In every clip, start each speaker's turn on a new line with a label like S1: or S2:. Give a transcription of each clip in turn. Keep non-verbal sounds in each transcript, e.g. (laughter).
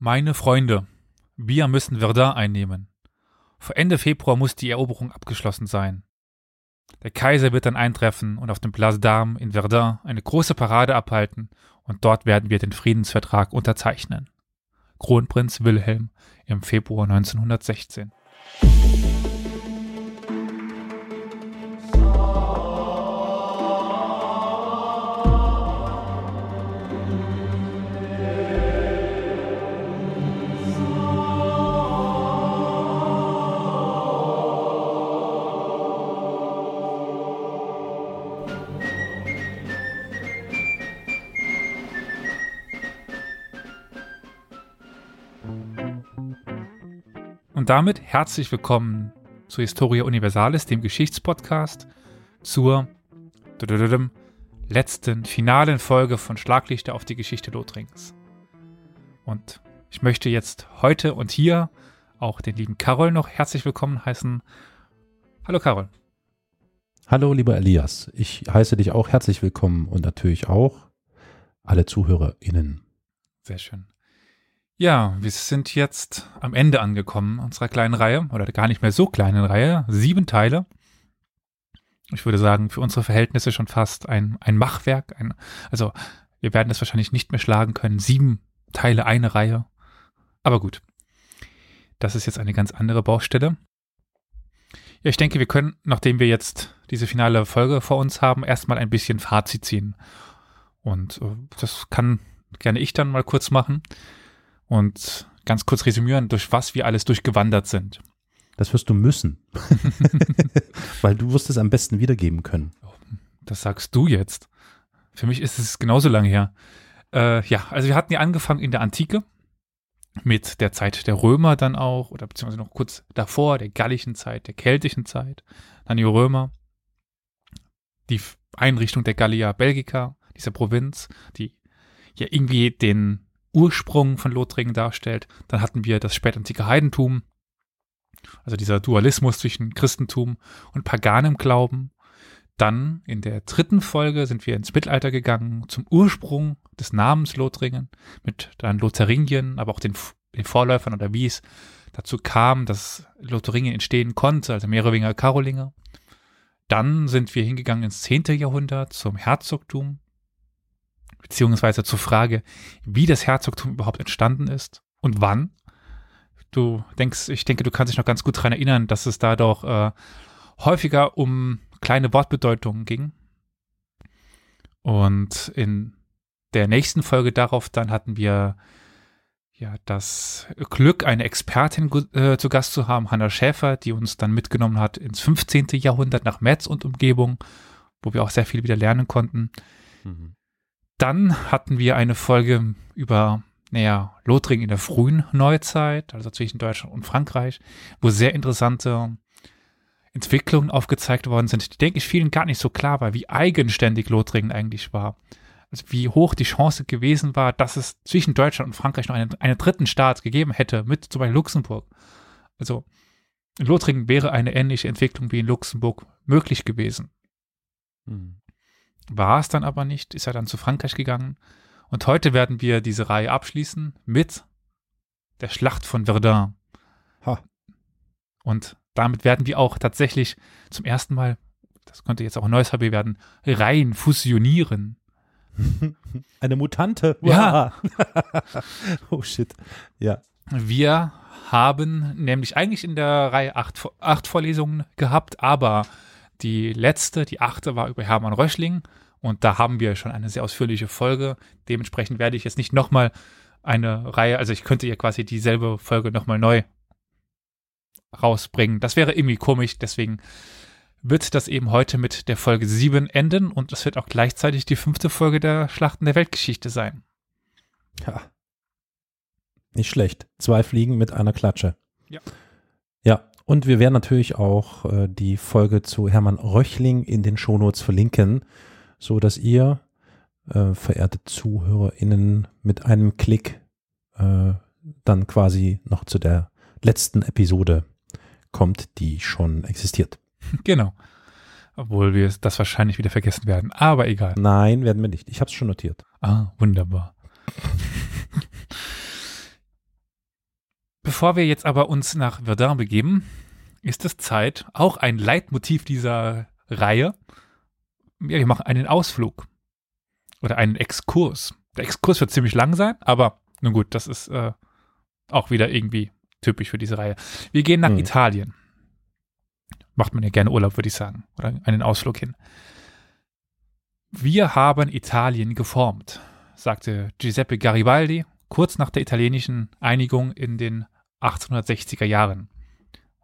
S1: Meine Freunde, wir müssen Verdun einnehmen. Vor Ende Februar muss die Eroberung abgeschlossen sein. Der Kaiser wird dann eintreffen und auf dem Place d'Armes in Verdun eine große Parade abhalten und dort werden wir den Friedensvertrag unterzeichnen. Kronprinz Wilhelm im Februar 1916. Und damit herzlich willkommen zur Historia Universalis, dem Geschichtspodcast, zur letzten, finalen Folge von Schlaglichter auf die Geschichte Lothringens. Und ich möchte jetzt heute und hier auch den lieben Carol noch herzlich willkommen heißen. Hallo Carol.
S2: Hallo lieber Elias, ich heiße dich auch herzlich willkommen und natürlich auch alle ZuhörerInnen.
S1: Sehr schön. Ja, wir sind jetzt am Ende angekommen unserer kleinen Reihe, oder gar nicht mehr so kleinen Reihe. Sieben Teile. Ich würde sagen, für unsere Verhältnisse schon fast ein, ein Machwerk. Ein, also, wir werden es wahrscheinlich nicht mehr schlagen können. Sieben Teile, eine Reihe. Aber gut. Das ist jetzt eine ganz andere Baustelle. Ja, ich denke, wir können, nachdem wir jetzt diese finale Folge vor uns haben, erstmal ein bisschen Fazit ziehen. Und äh, das kann gerne ich dann mal kurz machen und ganz kurz resümieren, durch was wir alles durchgewandert sind.
S2: Das wirst du müssen. (laughs) (laughs) Weil du wirst es am besten wiedergeben können.
S1: Das sagst du jetzt. Für mich ist es genauso lange her. Äh, ja, also wir hatten ja angefangen in der Antike mit der Zeit der Römer dann auch, oder beziehungsweise noch kurz davor, der gallischen Zeit, der keltischen Zeit, dann die Römer, die Einrichtung der Gallia Belgica, dieser Provinz, die ja irgendwie den Ursprung von Lothringen darstellt. Dann hatten wir das spätantike Heidentum, also dieser Dualismus zwischen Christentum und paganem Glauben. Dann in der dritten Folge sind wir ins Mittelalter gegangen, zum Ursprung des Namens Lothringen, mit dann Lotharingien, aber auch den, den Vorläufern oder wie es dazu kam, dass Lotharingien entstehen konnte, also Merowinger Karolinger. Dann sind wir hingegangen ins zehnte Jahrhundert zum Herzogtum, beziehungsweise zur Frage, wie das Herzogtum überhaupt entstanden ist und wann. Du denkst, ich denke, du kannst dich noch ganz gut daran erinnern, dass es da doch äh, häufiger um kleine Wortbedeutungen ging. Und in der nächsten Folge darauf dann hatten wir ja das Glück, eine Expertin äh, zu Gast zu haben, Hanna Schäfer, die uns dann mitgenommen hat ins 15. Jahrhundert nach Metz und Umgebung, wo wir auch sehr viel wieder lernen konnten. Mhm. Dann hatten wir eine Folge über, naja, Lothringen in der frühen Neuzeit, also zwischen Deutschland und Frankreich, wo sehr interessante Entwicklungen aufgezeigt worden sind, die, denke ich, vielen gar nicht so klar war, wie eigenständig Lothringen eigentlich war. Also wie hoch die Chance gewesen war, dass es zwischen Deutschland und Frankreich noch einen, einen dritten Staat gegeben hätte, mit zum Beispiel Luxemburg. Also in Lothringen wäre eine ähnliche Entwicklung wie in Luxemburg möglich gewesen. Hm. War es dann aber nicht, ist er dann zu Frankreich gegangen. Und heute werden wir diese Reihe abschließen mit der Schlacht von Verdun. Ha. Und damit werden wir auch tatsächlich zum ersten Mal, das könnte jetzt auch ein neues Hobby werden, Reihen fusionieren. (laughs)
S2: Eine Mutante.
S1: Ja. (laughs)
S2: oh shit. Ja.
S1: Wir haben nämlich eigentlich in der Reihe acht, acht Vorlesungen gehabt, aber die letzte, die achte, war über Hermann Röschling. Und da haben wir schon eine sehr ausführliche Folge. Dementsprechend werde ich jetzt nicht nochmal eine Reihe, also ich könnte ja quasi dieselbe Folge nochmal neu rausbringen. Das wäre irgendwie komisch, deswegen wird das eben heute mit der Folge 7 enden und das wird auch gleichzeitig die fünfte Folge der Schlachten der Weltgeschichte sein.
S2: Ja. Nicht schlecht. Zwei Fliegen mit einer Klatsche.
S1: Ja.
S2: Ja, und wir werden natürlich auch äh, die Folge zu Hermann Röchling in den Shownotes verlinken, so dass ihr, äh, verehrte ZuhörerInnen, mit einem Klick äh, dann quasi noch zu der letzten Episode kommt, die schon existiert. (laughs)
S1: Genau. Obwohl wir das wahrscheinlich wieder vergessen werden. Aber egal.
S2: Nein, werden wir nicht. Ich habe es schon notiert.
S1: Ah, wunderbar. Bevor wir jetzt aber uns nach Verdun begeben, ist es Zeit, auch ein Leitmotiv dieser Reihe. Ja, wir machen einen Ausflug oder einen Exkurs. Der Exkurs wird ziemlich lang sein, aber nun gut, das ist äh, auch wieder irgendwie typisch für diese Reihe. Wir gehen nach hm. Italien. Macht man ja gerne Urlaub, würde ich sagen, oder einen Ausflug hin. Wir haben Italien geformt, sagte Giuseppe Garibaldi kurz nach der italienischen Einigung in den 1860er Jahren.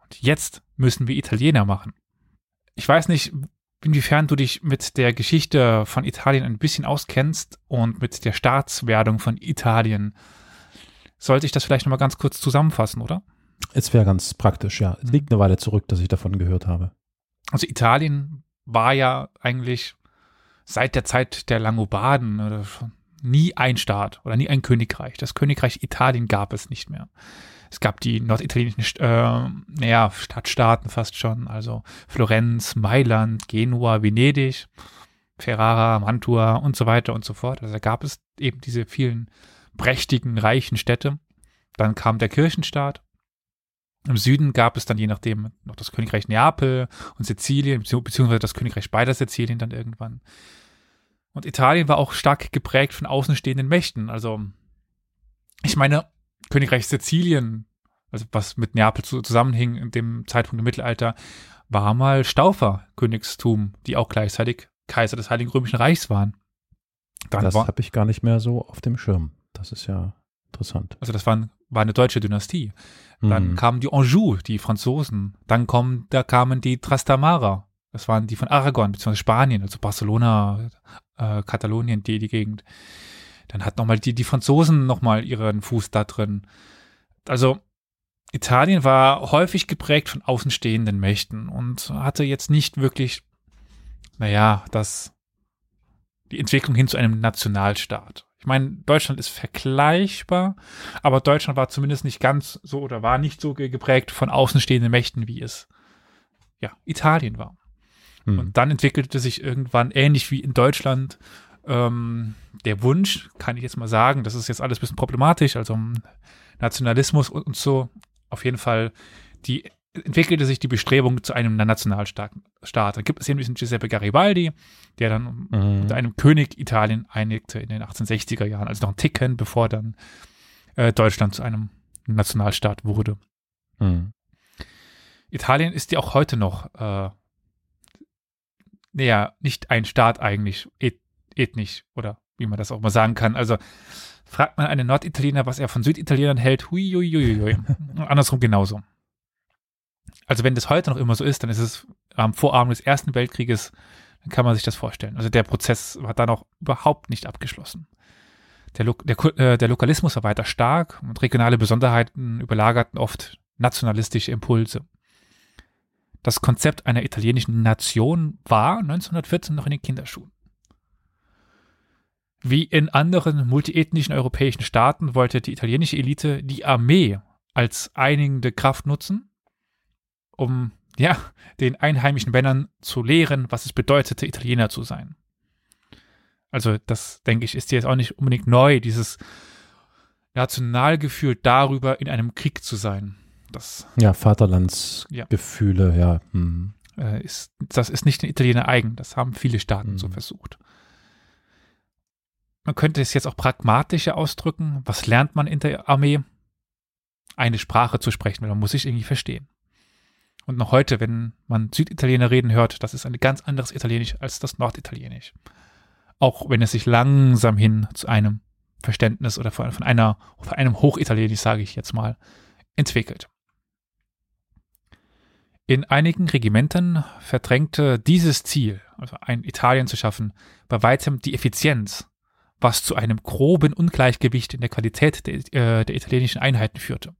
S1: Und jetzt müssen wir Italiener machen. Ich weiß nicht, inwiefern du dich mit der Geschichte von Italien ein bisschen auskennst und mit der Staatswerdung von Italien. Sollte ich das vielleicht nochmal ganz kurz zusammenfassen, oder?
S2: Es wäre ganz praktisch, ja. Es liegt eine Weile zurück, dass ich davon gehört habe.
S1: Also Italien war ja eigentlich seit der Zeit der Langobarden oder nie ein Staat oder nie ein Königreich. Das Königreich Italien gab es nicht mehr. Es gab die norditalienischen äh, naja, Stadtstaaten fast schon, also Florenz, Mailand, Genua, Venedig, Ferrara, Mantua und so weiter und so fort. Also da gab es eben diese vielen prächtigen, reichen Städte. Dann kam der Kirchenstaat. Im Süden gab es dann je nachdem noch das Königreich Neapel und Sizilien, beziehungsweise das Königreich beider Sizilien dann irgendwann. Und Italien war auch stark geprägt von außenstehenden Mächten. Also, ich meine, Königreich Sizilien, also was mit Neapel zusammenhing in dem Zeitpunkt im Mittelalter, war mal Staufer-Königstum, die auch gleichzeitig Kaiser des Heiligen Römischen Reichs waren.
S2: Dann das habe ich gar nicht mehr so auf dem Schirm. Das ist ja interessant.
S1: Also das waren, war eine deutsche Dynastie. Dann mhm. kamen die Anjou, die Franzosen. Dann kommen, da kamen die Trastamara. Das waren die von Aragon, beziehungsweise Spanien, also Barcelona, äh, Katalonien, die, die Gegend. Dann hat nochmal die, die Franzosen nochmal ihren Fuß da drin. Also Italien war häufig geprägt von außenstehenden Mächten und hatte jetzt nicht wirklich, naja, das, die Entwicklung hin zu einem Nationalstaat. Ich meine, Deutschland ist vergleichbar, aber Deutschland war zumindest nicht ganz so oder war nicht so geprägt von außenstehenden Mächten, wie es ja Italien war. Mhm. Und dann entwickelte sich irgendwann ähnlich wie in Deutschland ähm, der Wunsch, kann ich jetzt mal sagen, das ist jetzt alles ein bisschen problematisch, also Nationalismus und, und so, auf jeden Fall, die entwickelte sich die Bestrebung zu einem Nationalstaat. Da gibt es eben diesen Giuseppe Garibaldi, der dann mhm. unter einem König Italien einigte in den 1860er Jahren, also noch ein Ticken, bevor dann äh, Deutschland zu einem Nationalstaat wurde. Mhm. Italien ist ja auch heute noch äh, naja, nicht ein Staat eigentlich, et ethnisch oder wie man das auch mal sagen kann. Also fragt man einen Norditaliener, was er von Süditalienern hält, hui, hui, hui, hui. (laughs) andersrum genauso. Also wenn das heute noch immer so ist, dann ist es am Vorabend des Ersten Weltkrieges, dann kann man sich das vorstellen. Also der Prozess war da noch überhaupt nicht abgeschlossen. Der, Lo der, äh, der Lokalismus war weiter stark und regionale Besonderheiten überlagerten oft nationalistische Impulse. Das Konzept einer italienischen Nation war 1914 noch in den Kinderschuhen. Wie in anderen multiethnischen europäischen Staaten wollte die italienische Elite die Armee als einigende Kraft nutzen, um ja, den einheimischen Männern zu lehren, was es bedeutete, Italiener zu sein. Also, das denke ich, ist jetzt auch nicht unbedingt neu, dieses Nationalgefühl darüber, in einem Krieg zu sein.
S2: Das, ja, Vaterlandsgefühle, ja. ja. Hm.
S1: Äh, ist, das ist nicht den Italiener eigen. Das haben viele Staaten hm. so versucht. Man könnte es jetzt auch pragmatischer ausdrücken. Was lernt man in der Armee? Eine Sprache zu sprechen, weil man muss sich irgendwie verstehen. Und noch heute, wenn man Süditaliener reden hört, das ist ein ganz anderes Italienisch als das Norditalienisch. Auch wenn es sich langsam hin zu einem Verständnis oder von einer, von einem Hochitalienisch, sage ich jetzt mal, entwickelt. In einigen Regimentern verdrängte dieses Ziel, also ein Italien zu schaffen, bei weitem die Effizienz, was zu einem groben Ungleichgewicht in der Qualität der, äh, der italienischen Einheiten führte.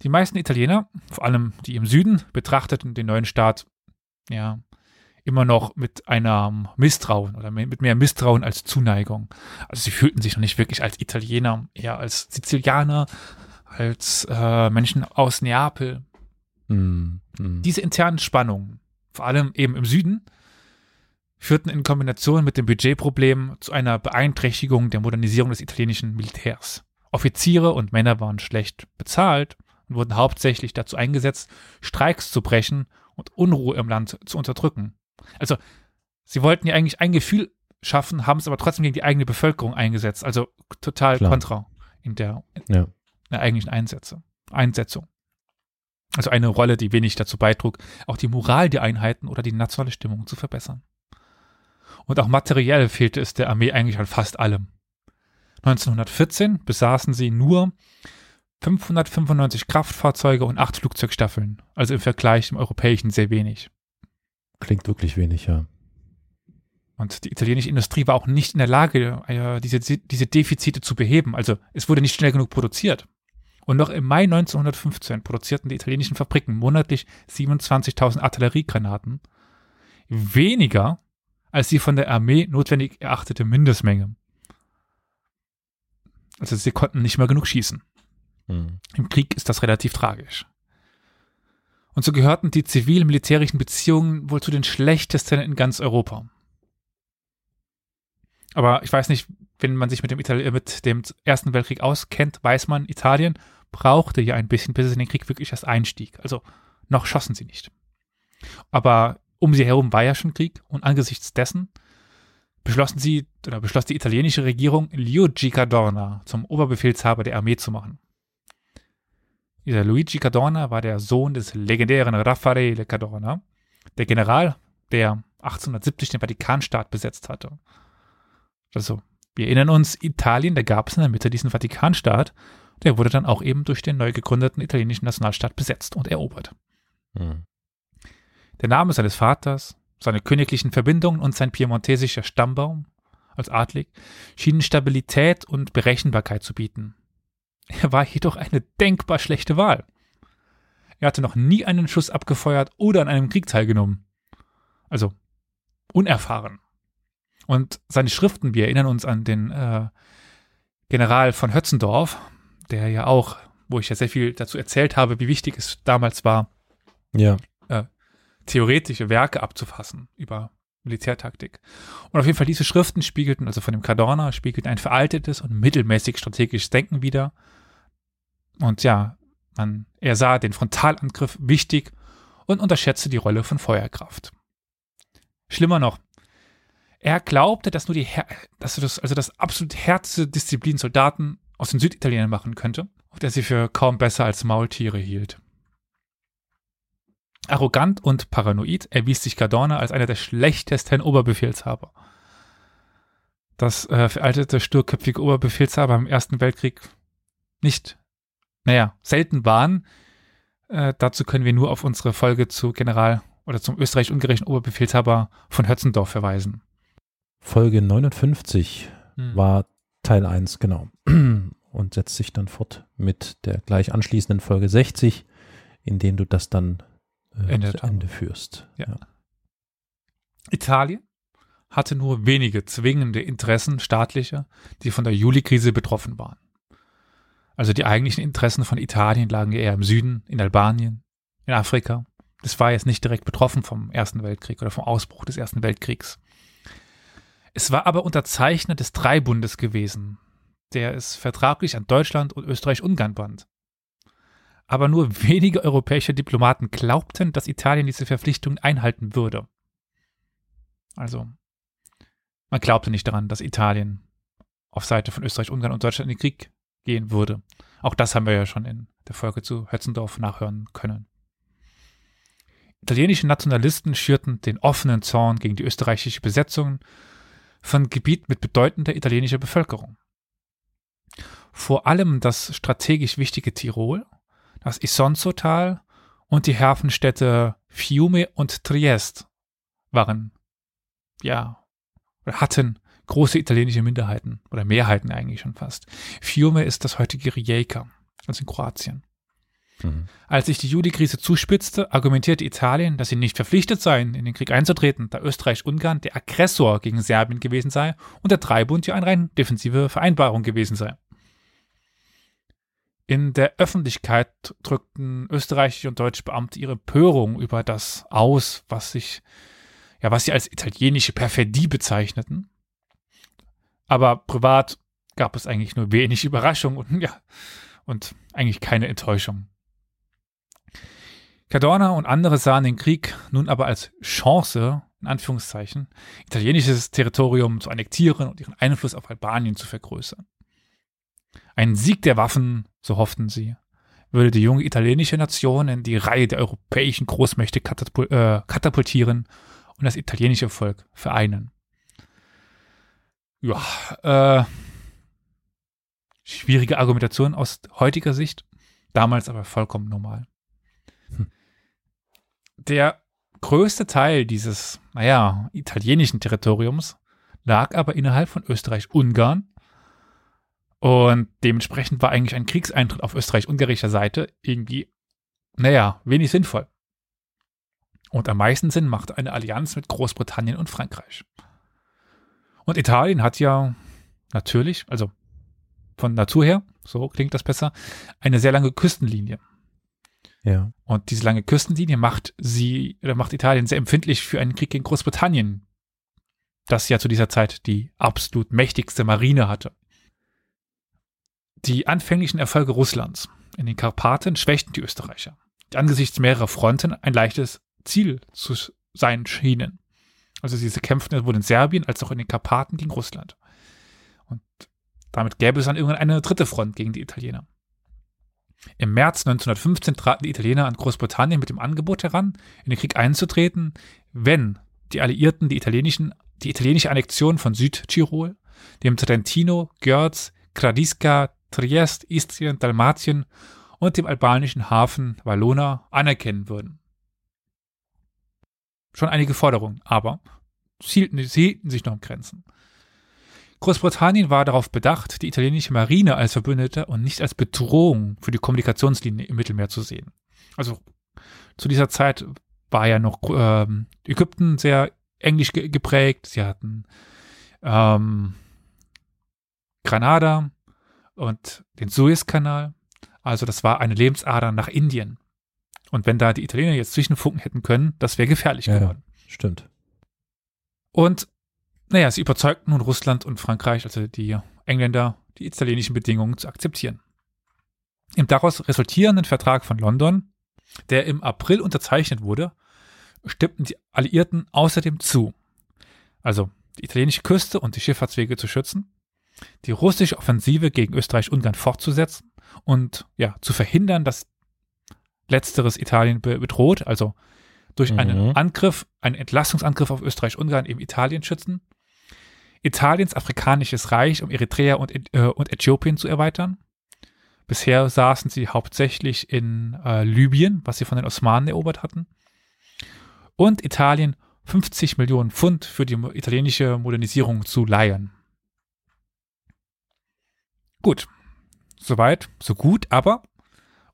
S1: Die meisten Italiener, vor allem die im Süden, betrachteten den neuen Staat ja immer noch mit einem Misstrauen oder mit mehr Misstrauen als Zuneigung. Also sie fühlten sich noch nicht wirklich als Italiener, eher als Sizilianer, als äh, Menschen aus Neapel. Mm, mm. Diese internen Spannungen, vor allem eben im Süden, führten in Kombination mit dem Budgetproblem zu einer Beeinträchtigung der Modernisierung des italienischen Militärs. Offiziere und Männer waren schlecht bezahlt und wurden hauptsächlich dazu eingesetzt, Streiks zu brechen und Unruhe im Land zu unterdrücken. Also, sie wollten ja eigentlich ein Gefühl schaffen, haben es aber trotzdem gegen die eigene Bevölkerung eingesetzt. Also total
S2: Klar.
S1: kontra in der,
S2: Ja.
S1: der eigentlichen Einsätze, Einsetzung. Also eine Rolle, die wenig dazu beitrug, auch die Moral der Einheiten oder die nationale Stimmung zu verbessern. Und auch materiell fehlte es der Armee eigentlich an fast allem. 1914 besaßen sie nur 595 Kraftfahrzeuge und acht Flugzeugstaffeln, also im Vergleich zum europäischen sehr wenig.
S2: Klingt wirklich wenig, ja.
S1: Und die italienische Industrie war auch nicht in der Lage, äh, diese, diese Defizite zu beheben. Also es wurde nicht schnell genug produziert. Und noch im Mai 1915 produzierten die italienischen Fabriken monatlich 27.000 Artilleriegranaten. Weniger als die von der Armee notwendig erachtete Mindestmenge. Also sie konnten nicht mehr genug schießen.
S2: Hm.
S1: Im Krieg ist das relativ tragisch. Und so gehörten die zivil-militärischen Beziehungen wohl zu den schlechtesten in ganz Europa. Aber ich weiß nicht, wenn man sich mit dem, Itali mit dem Ersten Weltkrieg auskennt, weiß man, Italien brauchte ja ein bisschen, bis es in den Krieg wirklich erst einstieg. Also noch schossen sie nicht. Aber um sie herum war ja schon Krieg und angesichts dessen beschlossen sie, oder beschloss die italienische Regierung, Luigi Cadorna zum Oberbefehlshaber der Armee zu machen. Dieser Luigi Cadorna war der Sohn des legendären Raffaele Cadorna, der General, der 1870 den Vatikanstaat besetzt hatte. Also, wir erinnern uns, Italien, da gab es in der Mitte diesen Vatikanstaat, der wurde dann auch eben durch den neu gegründeten italienischen Nationalstaat besetzt und erobert.
S2: Hm.
S1: Der Name seines Vaters, seine königlichen Verbindungen und sein piemontesischer Stammbaum als Adlig schienen Stabilität und Berechenbarkeit zu bieten. Er war jedoch eine denkbar schlechte Wahl. Er hatte noch nie einen Schuss abgefeuert oder an einem Krieg teilgenommen. Also unerfahren. Und seine Schriften, wir erinnern uns an den äh, General von Hötzendorf, der ja auch, wo ich ja sehr viel dazu erzählt habe, wie wichtig es damals war,
S2: Ja.
S1: Theoretische Werke abzufassen über Militärtaktik. Und auf jeden Fall diese Schriften spiegelten, also von dem Cadorna, spiegelten ein veraltetes und mittelmäßig strategisches Denken wider. Und ja, man, er sah den Frontalangriff wichtig und unterschätzte die Rolle von Feuerkraft. Schlimmer noch, er glaubte, dass nur die, Her dass das, also das absolut härteste Disziplin Soldaten aus den Süditalienern machen könnte, und er sie für kaum besser als Maultiere hielt. Arrogant und paranoid erwies sich Cadorna als einer der schlechtesten Oberbefehlshaber. Das äh, veraltete, sturköpfige Oberbefehlshaber im Ersten Weltkrieg nicht, naja, selten waren. Äh, dazu können wir nur auf unsere Folge zu General oder zum österreich-ungarischen Oberbefehlshaber von Hötzendorf verweisen.
S2: Folge 59
S1: Hm.
S2: war Teil 1, genau. (clears throat) Und setzt sich dann fort mit der gleich anschließenden Folge 60, in dem du das dann äh, zu. Ende führst.
S1: Ja. Italien hatte nur wenige zwingende Interessen staatlicher, die von der Juli-Krise betroffen waren. Also die eigentlichen Interessen von Italien lagen eher im Süden, in Albanien, in Afrika. Das war jetzt nicht direkt betroffen vom Ersten Weltkrieg oder vom Ausbruch des Ersten Weltkriegs. Es war aber Unterzeichner des Dreibundes gewesen, der es vertraglich an Deutschland und Österreich-Ungarn band. Aber nur wenige europäische Diplomaten glaubten, dass Italien diese Verpflichtungen einhalten würde. Also, man glaubte nicht daran, dass Italien auf Seite von Österreich, Ungarn und Deutschland in den Krieg gehen würde. Auch das haben wir ja schon in der Folge zu Hötzendorf nachhören können. Italienische Nationalisten schürten den offenen Zorn gegen die österreichische Besetzung von Gebiet mit bedeutender italienischer Bevölkerung. Vor allem das strategisch wichtige Tirol, das Isonzotal und die Hafenstädte Fiume und Triest waren, ja, hatten große italienische Minderheiten oder Mehrheiten eigentlich schon fast. Fiume ist das heutige Rijeka, also in Kroatien.
S2: Mhm.
S1: Als sich die Juli-Krise zuspitzte, argumentierte Italien, dass sie nicht verpflichtet seien, in den Krieg einzutreten, da Österreich-Ungarn der Aggressor gegen Serbien gewesen sei und der Dreibund ja eine rein defensive Vereinbarung gewesen sei. In der Öffentlichkeit drückten österreichische und deutsche Beamte ihre Empörung über das aus, was sich, ja, was sie als italienische Perfidie bezeichneten. Aber privat gab es eigentlich nur wenig Überraschung und (laughs) ja, und eigentlich keine Enttäuschung. Cadorna und andere sahen den Krieg nun aber als Chance, in Anführungszeichen, italienisches Territorium zu annektieren und ihren Einfluss auf Albanien zu vergrößern. Ein Sieg der Waffen, so hofften sie, würde die junge italienische Nation in die Reihe der europäischen Großmächte katapul äh, katapultieren und das italienische Volk vereinen. Ja, äh, schwierige Argumentation aus heutiger Sicht, damals aber vollkommen normal. Hm. Der größte Teil dieses, naja, italienischen Territoriums lag aber innerhalb von Österreich-Ungarn und dementsprechend war eigentlich ein Kriegseintritt auf österreich-ungarischer Seite irgendwie, naja, wenig sinnvoll. Und am meisten Sinn machte eine Allianz mit Großbritannien und Frankreich. Und Italien hat ja natürlich, also von Natur her, so klingt das besser, eine sehr lange Küstenlinie.
S2: Ja.
S1: Und diese lange Küstenlinie macht sie, oder macht Italien sehr empfindlich für einen Krieg gegen Großbritannien, das ja zu dieser Zeit die absolut mächtigste Marine hatte. Die anfänglichen Erfolge Russlands in den Karpaten schwächten die Österreicher, die angesichts mehrerer Fronten ein leichtes Ziel zu sein schienen. Also diese Kämpfe sowohl in Serbien als auch in den Karpaten gegen Russland. Und damit gäbe es dann irgendwann eine dritte Front gegen die Italiener. Im März 1915 traten die Italiener an Großbritannien mit dem Angebot heran, in den Krieg einzutreten, wenn die Alliierten die, italienischen, die italienische Annexion von Südtirol, dem Trentino, Görz, Kradiska, Triest, Istrien, Dalmatien und dem albanischen Hafen Valona anerkennen würden. Schon einige Forderungen, aber sie hielten, sich noch in Grenzen. Großbritannien war darauf bedacht, die italienische Marine als Verbündete und nicht als Bedrohung für die Kommunikationslinie im Mittelmeer zu sehen. Also zu dieser Zeit war ja noch äh, Ägypten sehr englisch ge geprägt. Sie hatten ähm, Granada, und den Suezkanal. Also das war eine Lebensader nach Indien. Und wenn da die Italiener jetzt zwischenfunken hätten können, das wäre gefährlich
S2: ja,
S1: geworden.
S2: Stimmt.
S1: Und naja, sie überzeugten nun Russland und Frankreich, also die Engländer, die italienischen Bedingungen zu akzeptieren. Im daraus resultierenden Vertrag von London, der im April unterzeichnet wurde, stimmten die Alliierten außerdem zu, also die italienische Küste und die Schifffahrtswege zu schützen, die russische Offensive gegen Österreich-Ungarn fortzusetzen und ja, zu verhindern, dass letzteres Italien be bedroht, also durch mhm. einen Angriff, einen Entlastungsangriff auf Österreich-Ungarn eben Italien schützen, Italiens afrikanisches Reich um Eritrea und, äh, und Äthiopien zu erweitern. Bisher saßen sie hauptsächlich in äh, Libyen, was sie von den Osmanen erobert hatten. Und Italien 50 Millionen Pfund für die italienische Modernisierung zu leihen. Gut, soweit, so gut, aber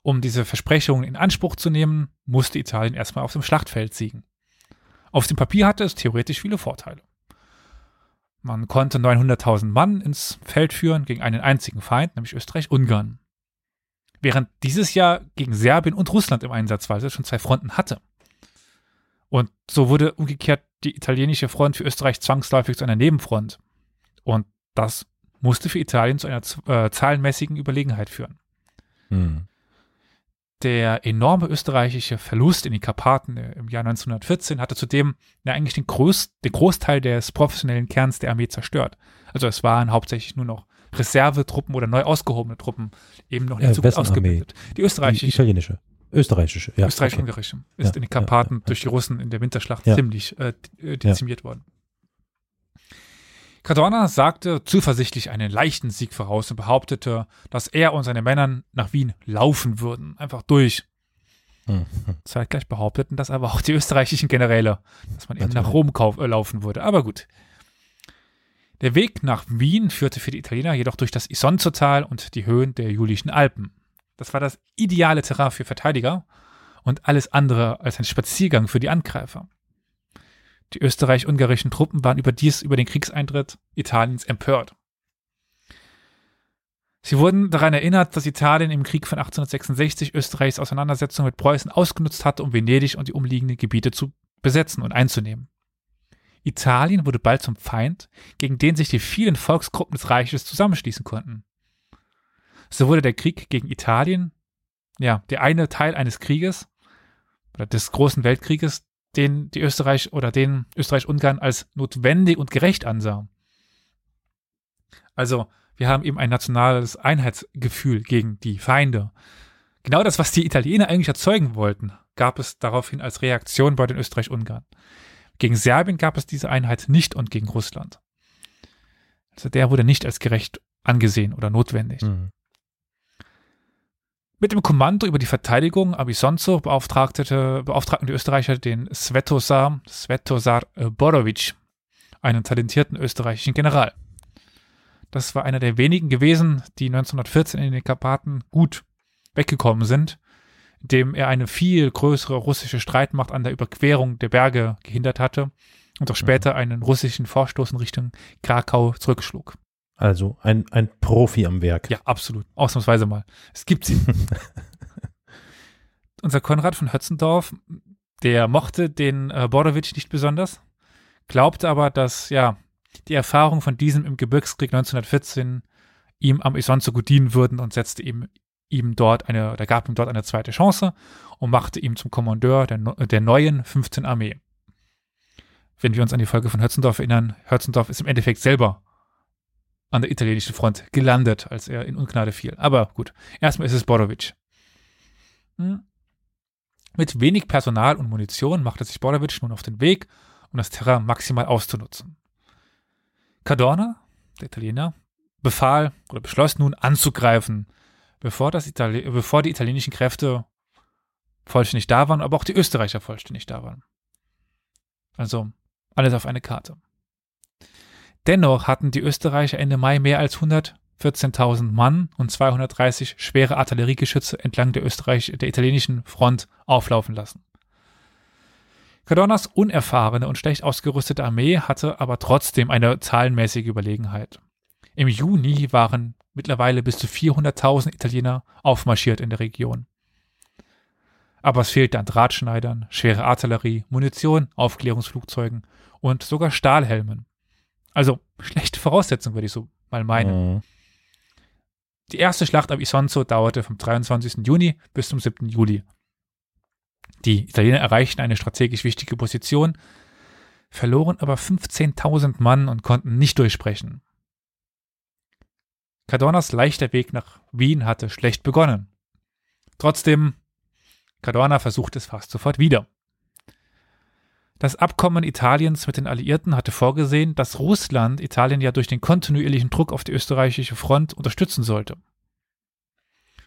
S1: um diese Versprechungen in Anspruch zu nehmen, musste Italien erstmal auf dem Schlachtfeld siegen. Auf dem Papier hatte es theoretisch viele Vorteile. Man konnte 900.000 Mann ins Feld führen gegen einen einzigen Feind, nämlich Österreich-Ungarn. Während dieses Jahr gegen Serbien und Russland im Einsatz war, also schon zwei Fronten hatte. Und so wurde umgekehrt die italienische Front für Österreich zwangsläufig zu einer Nebenfront. Und das musste für Italien zu einer äh, zahlenmäßigen Überlegenheit führen. Hm. Der enorme österreichische Verlust in den Karpaten äh, im Jahr 1914 hatte zudem ja eigentlich den, Groß, den Großteil des professionellen Kerns der Armee zerstört. Also es waren hauptsächlich nur noch Reservetruppen oder neu ausgehobene Truppen, eben noch nicht
S2: ja,
S1: so gut ausgebildet. Die österreichische. Die
S2: italienische. Österreichische,
S1: ja. Österreich-Ungarische ist ja, in den Karpaten ja, durch die Russen in der Winterschlacht ziemlich äh, dezimiert worden. Cadorna sagte zuversichtlich einen leichten Sieg voraus und behauptete, dass er und seine Männer nach Wien laufen würden, einfach durch. Mhm. Zeitgleich behaupteten das aber auch die österreichischen Generäle, dass man eben nach Rom kauf, äh, laufen würde. Aber gut. Der Weg nach Wien führte für die Italiener jedoch durch das Isonzotal und die Höhen der Julischen Alpen. Das war das ideale Terrain für Verteidiger und alles andere als ein Spaziergang für die Angreifer. Die österreich-ungarischen Truppen waren überdies über den Kriegseintritt Italiens empört. Sie wurden daran erinnert, dass Italien im Krieg von 1866 Österreichs Auseinandersetzung mit Preußen ausgenutzt hatte, um Venedig und die umliegenden Gebiete zu besetzen und einzunehmen. Italien wurde bald zum Feind, gegen den sich die vielen Volksgruppen des Reiches zusammenschließen konnten. So wurde der Krieg gegen Italien, ja, der eine Teil eines Krieges oder des großen Weltkrieges, den die Österreich oder den Österreich-Ungarn als notwendig und gerecht ansah. Also, wir haben eben ein nationales Einheitsgefühl gegen die Feinde. Genau das, was die Italiener eigentlich erzeugen wollten, gab es daraufhin als Reaktion bei den Österreich-Ungarn. Gegen Serbien gab es diese Einheit nicht und gegen Russland. Also der wurde nicht als gerecht angesehen oder notwendig. Mhm. Mit dem Kommando über die Verteidigung Abisonzo beauftragte, beauftragten die Österreicher den Svetosar, Svetosar Borovic, einen talentierten österreichischen General. Das war einer der wenigen gewesen, die 1914 in den Karpaten gut weggekommen sind, indem er eine viel größere russische Streitmacht an der Überquerung der Berge gehindert hatte und auch später mhm. einen russischen Vorstoß in Richtung Krakau zurückschlug.
S2: Also ein, ein Profi am Werk.
S1: Ja, absolut. Ausnahmsweise mal. Es gibt sie. (laughs) Unser Konrad von Hötzendorf, der mochte den äh, Bordowitsch nicht besonders, glaubte aber, dass ja die Erfahrung von diesem im Gebirgskrieg 1914 ihm am Isonzo gut dienen würden und setzte ihm, ihm dort eine, da gab ihm dort eine zweite Chance und machte ihm zum Kommandeur der, der neuen 15. Armee. Wenn wir uns an die Folge von Hötzendorf erinnern, Hötzendorf ist im Endeffekt selber an der italienischen Front gelandet, als er in Ungnade fiel. Aber gut, erstmal ist es Borovic. Hm. Mit wenig Personal und Munition machte sich Borovic nun auf den Weg, um das Terrain maximal auszunutzen. Cadorna, der Italiener, befahl oder beschloss nun anzugreifen, bevor, das Itali bevor die italienischen Kräfte vollständig da waren, aber auch die Österreicher vollständig da waren. Also alles auf eine Karte. Dennoch hatten die Österreicher Ende Mai mehr als 114.000 Mann und 230 schwere Artilleriegeschütze entlang der, Österreich der italienischen Front auflaufen lassen. Cadornas unerfahrene und schlecht ausgerüstete Armee hatte aber trotzdem eine zahlenmäßige Überlegenheit. Im Juni waren mittlerweile bis zu 400.000 Italiener aufmarschiert in der Region. Aber es fehlte an Drahtschneidern, schwere Artillerie, Munition, Aufklärungsflugzeugen und sogar Stahlhelmen. Also schlechte Voraussetzungen, würde ich so mal meinen. Mhm. Die erste Schlacht am Isonzo dauerte vom 23. Juni bis zum 7. Juli. Die Italiener erreichten eine strategisch wichtige Position, verloren aber 15.000 Mann und konnten nicht durchsprechen. Cadornas leichter Weg nach Wien hatte schlecht begonnen. Trotzdem, Cadorna versuchte es fast sofort wieder. Das Abkommen Italiens mit den Alliierten hatte vorgesehen, dass Russland Italien ja durch den kontinuierlichen Druck auf die österreichische Front unterstützen sollte.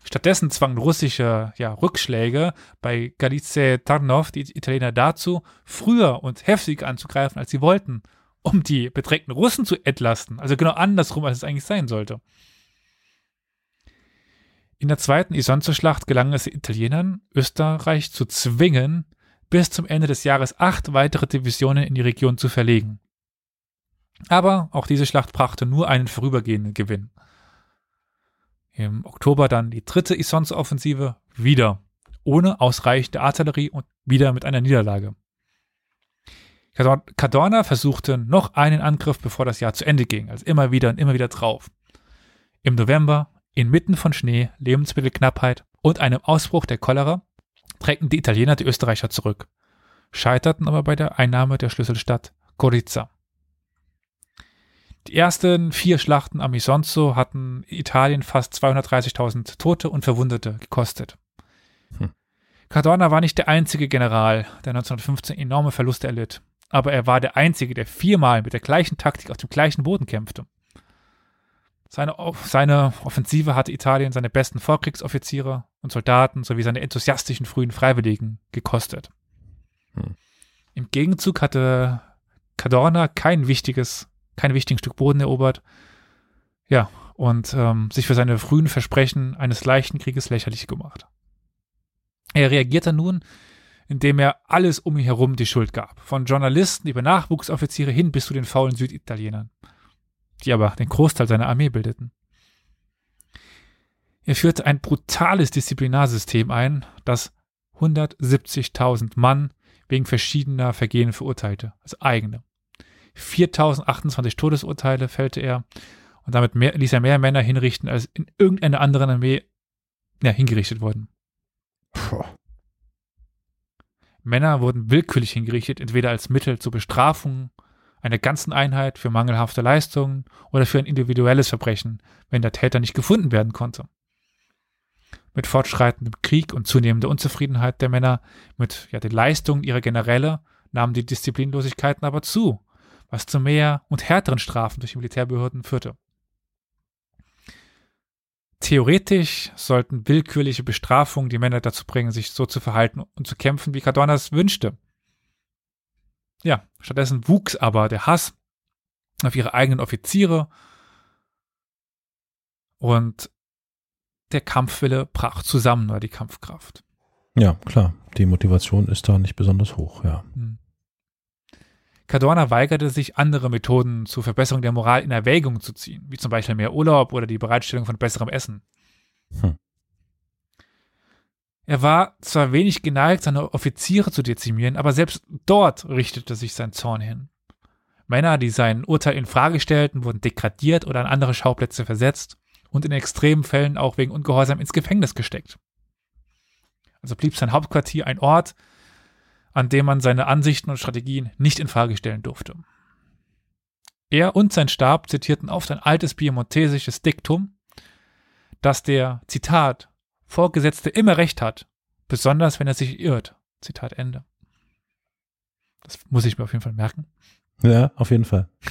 S1: Stattdessen zwangen russische ja, Rückschläge bei Galice Tarnov die Italiener dazu, früher und heftiger anzugreifen, als sie wollten, um die bedrängten Russen zu entlasten. Also genau andersrum, als es eigentlich sein sollte. In der zweiten Isonzo-Schlacht gelang es den Italienern, Österreich zu zwingen, bis zum Ende des Jahres acht weitere Divisionen in die Region zu verlegen. Aber auch diese Schlacht brachte nur einen vorübergehenden Gewinn. Im Oktober dann die dritte Isonzo-Offensive, wieder ohne ausreichende Artillerie und wieder mit einer Niederlage. Cadorna versuchte noch einen Angriff, bevor das Jahr zu Ende ging, also immer wieder und immer wieder drauf. Im November, inmitten von Schnee, Lebensmittelknappheit und einem Ausbruch der Cholera, drängten die Italiener die Österreicher zurück, scheiterten aber bei der Einnahme der Schlüsselstadt Gorica. Die ersten vier Schlachten am Isonzo hatten Italien fast 230.000 Tote und Verwundete gekostet. Hm. Cadorna war nicht der einzige General, der 1915 enorme Verluste erlitt, aber er war der einzige, der viermal mit der gleichen Taktik auf dem gleichen Boden kämpfte. Seine, seine Offensive hatte Italien seine besten Vorkriegsoffiziere und Soldaten sowie seine enthusiastischen frühen Freiwilligen gekostet. Hm. Im Gegenzug hatte Cadorna kein wichtiges kein wichtiges Stück Boden erobert. Ja, und ähm, sich für seine frühen Versprechen eines leichten Krieges lächerlich gemacht. Er reagierte nun, indem er alles um ihn herum die Schuld gab. Von Journalisten über Nachwuchsoffiziere hin bis zu den faulen Süditalienern, die aber den Großteil seiner Armee bildeten. Er führte ein brutales Disziplinarsystem ein, das 170.000 Mann wegen verschiedener Vergehen verurteilte, als eigene. 4028 Todesurteile fällte er und damit mehr, ließ er mehr Männer hinrichten, als in irgendeiner anderen Armee ja, hingerichtet wurden. Puh. Männer wurden willkürlich hingerichtet, entweder als Mittel zur Bestrafung einer ganzen Einheit für mangelhafte Leistungen oder für ein individuelles Verbrechen, wenn der Täter nicht gefunden werden konnte. Mit fortschreitendem Krieg und zunehmender Unzufriedenheit der Männer mit ja, den Leistungen ihrer Generäle nahmen die Disziplinlosigkeiten aber zu, was zu mehr und härteren Strafen durch die Militärbehörden führte. Theoretisch sollten willkürliche Bestrafungen die Männer dazu bringen, sich so zu verhalten und zu kämpfen, wie Cadorna es wünschte. Ja, stattdessen wuchs aber der Hass auf ihre eigenen Offiziere und der Kampfwille brach zusammen, oder die Kampfkraft.
S2: Ja, klar. Die Motivation ist da nicht besonders hoch, ja. Hm.
S1: Cadorna weigerte sich, andere Methoden zur Verbesserung der Moral in Erwägung zu ziehen, wie zum Beispiel mehr Urlaub oder die Bereitstellung von besserem Essen. Hm. Er war zwar wenig geneigt, seine Offiziere zu dezimieren, aber selbst dort richtete sich sein Zorn hin. Männer, die sein Urteil in Frage stellten, wurden degradiert oder an andere Schauplätze versetzt und in extremen Fällen auch wegen Ungehorsam ins Gefängnis gesteckt. Also blieb sein Hauptquartier ein Ort, an dem man seine Ansichten und Strategien nicht in Frage stellen durfte. Er und sein Stab zitierten oft ein altes piemontesisches Diktum, dass der, Zitat, Vorgesetzte immer recht hat, besonders wenn er sich irrt. Zitat Ende. Das muss ich mir auf jeden Fall merken.
S2: Ja, auf jeden Fall. (laughs)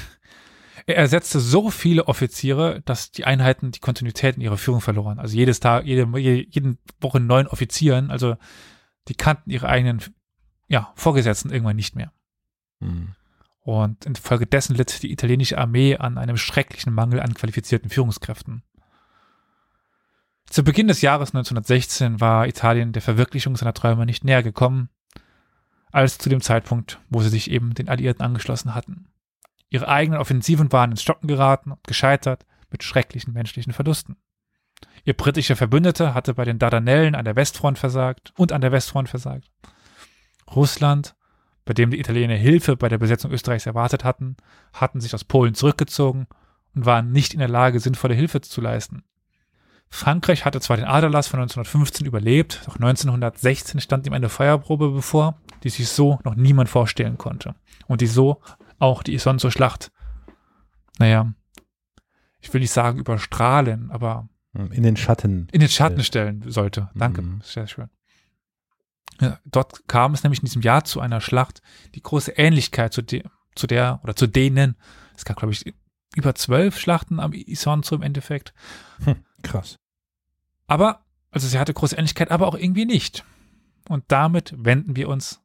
S1: Er ersetzte so viele Offiziere, dass die Einheiten die Kontinuität in ihrer Führung verloren. Also jedes Tag, jede, jede, Woche neun Offizieren, also die kannten ihre eigenen ja, Vorgesetzten irgendwann nicht mehr. Mhm. Und infolgedessen litt die italienische Armee an einem schrecklichen Mangel an qualifizierten Führungskräften. Zu Beginn des Jahres 1916 war Italien der Verwirklichung seiner Träume nicht näher gekommen, als zu dem Zeitpunkt, wo sie sich eben den Alliierten angeschlossen hatten. Ihre eigenen Offensiven waren ins Stocken geraten und gescheitert mit schrecklichen menschlichen Verlusten. Ihr britischer Verbündeter hatte bei den Dardanellen an der Westfront versagt und an der Westfront versagt. Russland, bei dem die Italiener Hilfe bei der Besetzung Österreichs erwartet hatten, hatten sich aus Polen zurückgezogen und waren nicht in der Lage, sinnvolle Hilfe zu leisten. Frankreich hatte zwar den Aderlass von 1915 überlebt, doch 1916 stand ihm eine Feuerprobe bevor, die sich so noch niemand vorstellen konnte und die so auch die Isonzo-Schlacht, naja, ich will nicht sagen überstrahlen, aber
S2: in den Schatten.
S1: In den Schatten stellen sollte. Danke, mhm. sehr schön. Ja, dort kam es nämlich in diesem Jahr zu einer Schlacht, die große Ähnlichkeit zu, de, zu der oder zu denen, es gab glaube ich über zwölf Schlachten am Isonzo im Endeffekt.
S2: Hm, krass.
S1: Aber, also sie hatte große Ähnlichkeit, aber auch irgendwie nicht. Und damit wenden wir uns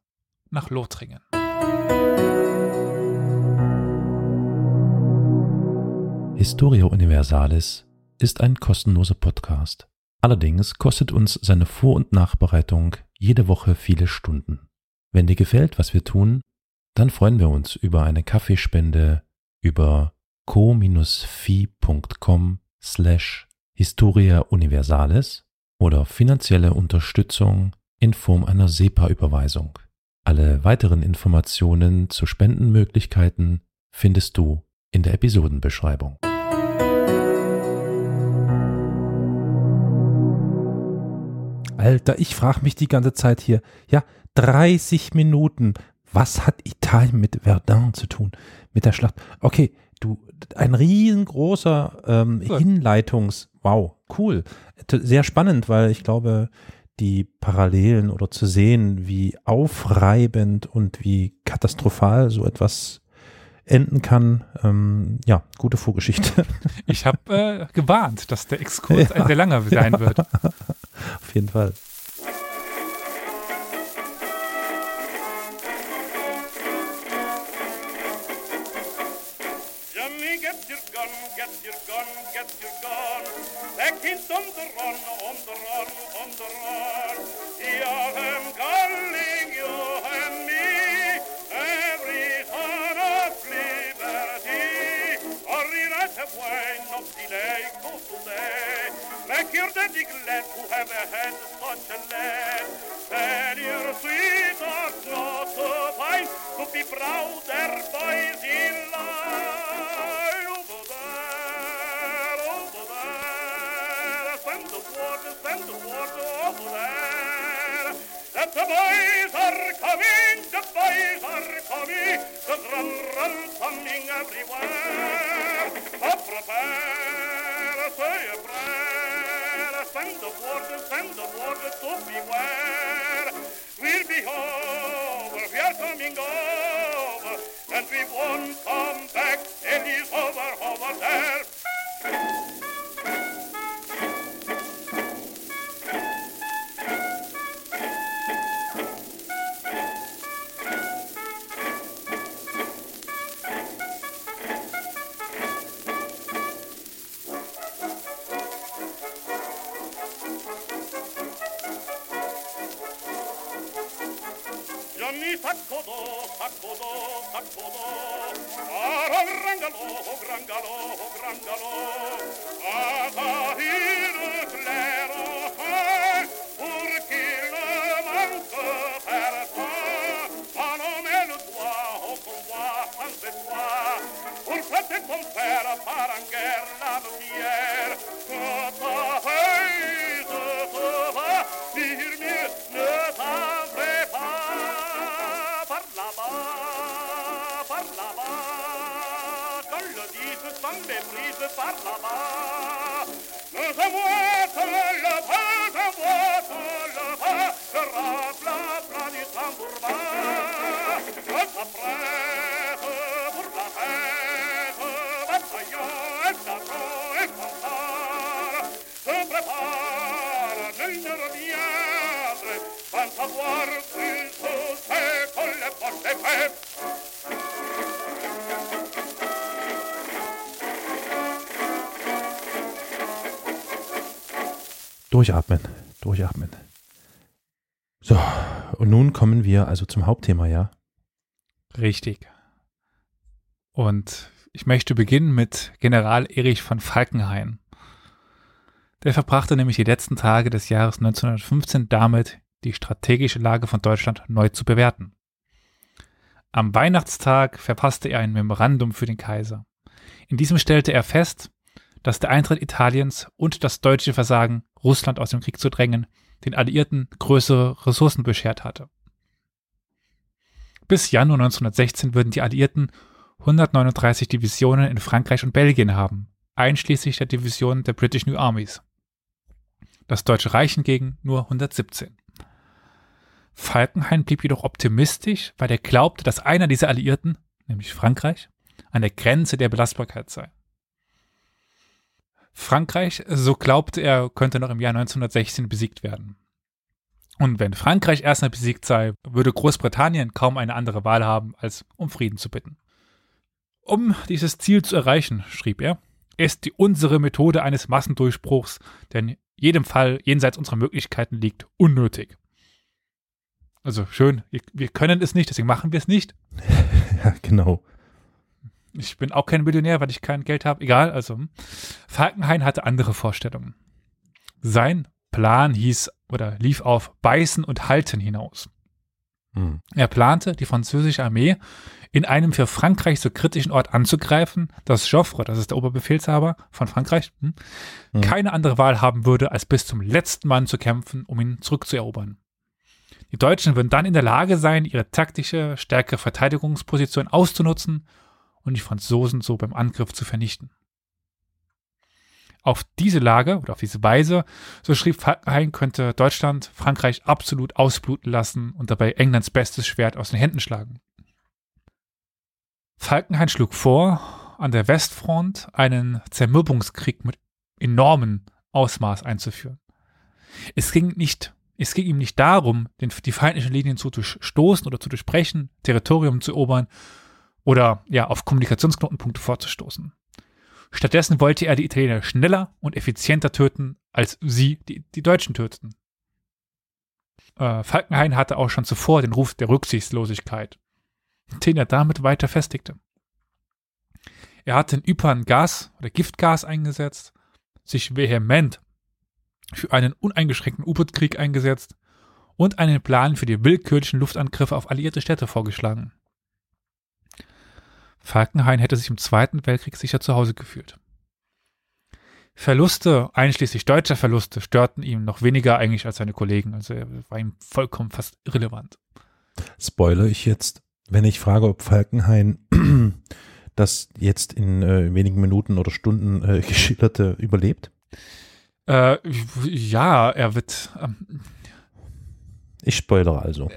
S1: nach Lothringen.
S2: Historia Universalis ist ein kostenloser Podcast. Allerdings kostet uns seine Vor- und Nachbereitung jede Woche viele Stunden. Wenn dir gefällt, was wir tun, dann freuen wir uns über eine Kaffeespende über co-fi.com slash Historia Universalis oder finanzielle Unterstützung in Form einer SEPA-Überweisung. Alle weiteren Informationen zu Spendenmöglichkeiten findest du in der Episodenbeschreibung. Alter, ich frage mich die ganze Zeit hier, ja, 30 Minuten. Was hat Italien mit Verdun zu tun? Mit der Schlacht? Okay, du, ein riesengroßer ähm, cool. Hinleitungs, wow, cool. Sehr spannend, weil ich glaube, die Parallelen oder zu sehen, wie aufreibend und wie katastrophal so etwas enden kann. Ähm, ja, gute Vorgeschichte.
S1: Ich habe äh, gewarnt, dass der Exkurs (laughs) ja, ein sehr langer sein ja. wird. (laughs)
S2: Auf jeden Fall.
S3: hear the glad who have a hand such a lad. land. Failure, sweetheart, not a pine, to be proud their boys in lie. Over there, over there, send the water, send the water over there. That the boys are coming, the boys are coming, the drum, drum, coming everywhere. Up, prepare, say a prayer. Send the water, send the water to beware. We'll be over, we are coming over,
S2: Durchatmen, durchatmen. So, und nun kommen wir also zum Hauptthema, ja?
S1: Richtig. Und ich möchte beginnen mit General Erich von Falkenhayn. Der verbrachte nämlich die letzten Tage des Jahres 1915 damit, die strategische Lage von Deutschland neu zu bewerten. Am Weihnachtstag verfasste er ein Memorandum für den Kaiser. In diesem stellte er fest, dass der Eintritt Italiens und das deutsche Versagen, Russland aus dem Krieg zu drängen, den Alliierten größere Ressourcen beschert hatte. Bis Januar 1916 würden die Alliierten 139 Divisionen in Frankreich und Belgien haben, einschließlich der Divisionen der British New Armies. Das Deutsche Reich hingegen nur 117. Falkenhayn blieb jedoch optimistisch, weil er glaubte, dass einer dieser Alliierten, nämlich Frankreich, an der Grenze der Belastbarkeit sei. Frankreich, so glaubte er, könnte noch im Jahr 1916 besiegt werden. Und wenn Frankreich erstmal besiegt sei, würde Großbritannien kaum eine andere Wahl haben, als um Frieden zu bitten. Um dieses Ziel zu erreichen, schrieb er, ist die unsere Methode eines Massendurchbruchs, der in jedem Fall jenseits unserer Möglichkeiten liegt, unnötig. Also schön, wir können es nicht, deswegen machen wir es nicht. (laughs)
S2: ja, genau.
S1: Ich bin auch kein Millionär, weil ich kein Geld habe. Egal, also. hm. Falkenhayn hatte andere Vorstellungen. Sein Plan hieß oder lief auf Beißen und Halten hinaus.
S2: Hm.
S1: Er plante, die französische Armee in einem für Frankreich so kritischen Ort anzugreifen, dass Joffre, das ist der Oberbefehlshaber von Frankreich, hm,
S2: Mhm.
S1: keine andere Wahl haben würde, als bis zum letzten Mann zu kämpfen, um ihn zurückzuerobern. Die Deutschen würden dann in der Lage sein, ihre taktische, stärkere Verteidigungsposition auszunutzen und die Franzosen so beim Angriff zu vernichten. Auf diese Lage oder auf diese Weise, so schrieb Falkenhayn, könnte Deutschland Frankreich absolut ausbluten lassen und dabei Englands bestes Schwert aus den Händen schlagen. Falkenhayn schlug vor, an der Westfront einen Zermürbungskrieg mit enormen Ausmaß einzuführen. Es ging nicht, es ging ihm nicht darum, die feindlichen Linien zu durchstoßen oder zu durchbrechen, Territorium zu erobern oder ja auf Kommunikationsknotenpunkte vorzustoßen. Stattdessen wollte er die Italiener schneller und effizienter töten, als sie die, die Deutschen töteten. Äh, Falkenhayn hatte auch schon zuvor den Ruf der Rücksichtslosigkeit, den er damit weiter festigte. Er hatte in Ypern Gas oder Giftgas eingesetzt, sich vehement für einen uneingeschränkten U-Boot-Krieg eingesetzt und einen Plan für die willkürlichen Luftangriffe auf alliierte Städte vorgeschlagen. Falkenhayn hätte sich im Zweiten Weltkrieg sicher zu Hause gefühlt. Verluste, einschließlich deutscher Verluste, störten ihn noch weniger eigentlich als seine Kollegen. Also er war ihm vollkommen fast irrelevant.
S2: Spoiler ich jetzt, wenn ich frage, ob Falkenhayn (clears throat) das jetzt in äh, wenigen Minuten oder Stunden äh, (laughs) geschilderte überlebt?
S1: Äh, ja, er wird. Ähm,
S2: Ich spoilere also.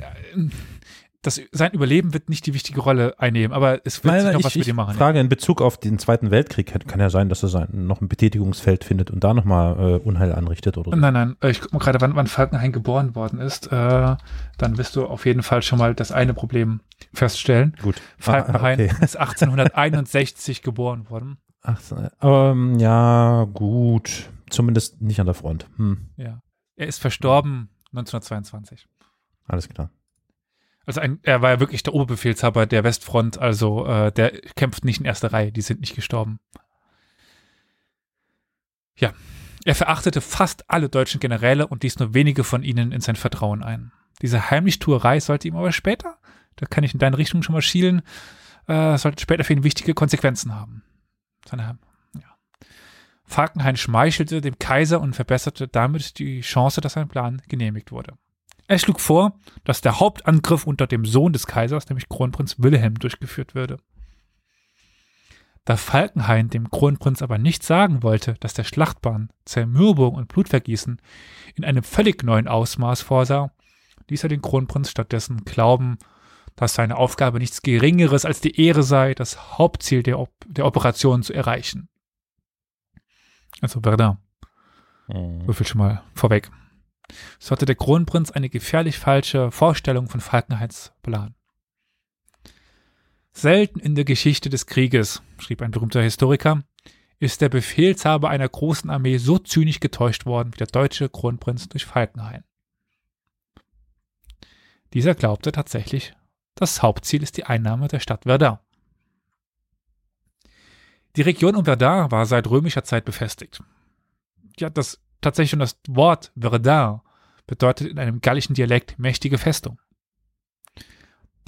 S1: Das, sein Überleben wird nicht die wichtige Rolle einnehmen, aber es wird
S2: Nein,
S1: sich
S2: nein,
S1: noch
S2: ich,
S1: was mit ihm machen.
S2: frage in Bezug auf den Zweiten Weltkrieg, kann, ja sein, dass er sein, noch ein Betätigungsfeld findet und da nochmal äh, Unheil anrichtet oder so.
S1: Nein, nein, äh, ich guck mal gerade, wann, wann Falkenhayn geboren worden ist. Äh, dann wirst du auf jeden Fall schon mal das eine Problem feststellen.
S2: Gut.
S1: Falkenhayn
S2: Ah, okay.
S1: ist 1861 (laughs) geboren worden.
S2: Ach, ähm, ja, gut. Zumindest nicht an der Front. Hm,
S1: Ja. Er ist verstorben 1922.
S2: alles klar.
S1: Also ein, er war ja wirklich der Oberbefehlshaber der Westfront, also äh, der kämpft nicht in erster Reihe, die sind nicht gestorben. Ja, er verachtete fast alle deutschen Generäle und ließ nur wenige von ihnen in sein Vertrauen ein. Diese Heimlichtuerei sollte ihm aber später, da kann ich in deine Richtung schon mal schielen, äh, sollte später für ihn wichtige Konsequenzen haben. Seine, ja. Falkenhayn schmeichelte dem Kaiser und verbesserte damit die Chance, dass sein Plan genehmigt wurde. Er schlug vor, dass der Hauptangriff unter dem Sohn des Kaisers, nämlich Kronprinz Wilhelm, durchgeführt würde. Da Falkenhayn dem Kronprinz aber nicht sagen wollte, dass der Schlachtbahn Zermürbung und Blutvergießen in einem völlig neuen Ausmaß vorsah, ließ er den Kronprinz stattdessen glauben, dass seine Aufgabe nichts Geringeres als die Ehre sei, das Hauptziel der, Op der Operation zu erreichen. Also Verdun.
S2: Hm.
S1: So viel schon mal vorweg. So hatte der Kronprinz eine gefährlich falsche Vorstellung von Falkenhayns Plan. Selten in der Geschichte des Krieges, schrieb ein berühmter Historiker, ist der Befehlshaber einer großen Armee so zynisch getäuscht worden wie der deutsche Kronprinz durch Falkenhayn. Dieser glaubte tatsächlich, das Hauptziel ist die Einnahme der Stadt Verdun. Die Region um Verdun war seit römischer Zeit befestigt. Ja, das tatsächlich schon das Wort Verdun bedeutet in einem gallischen Dialekt mächtige Festung.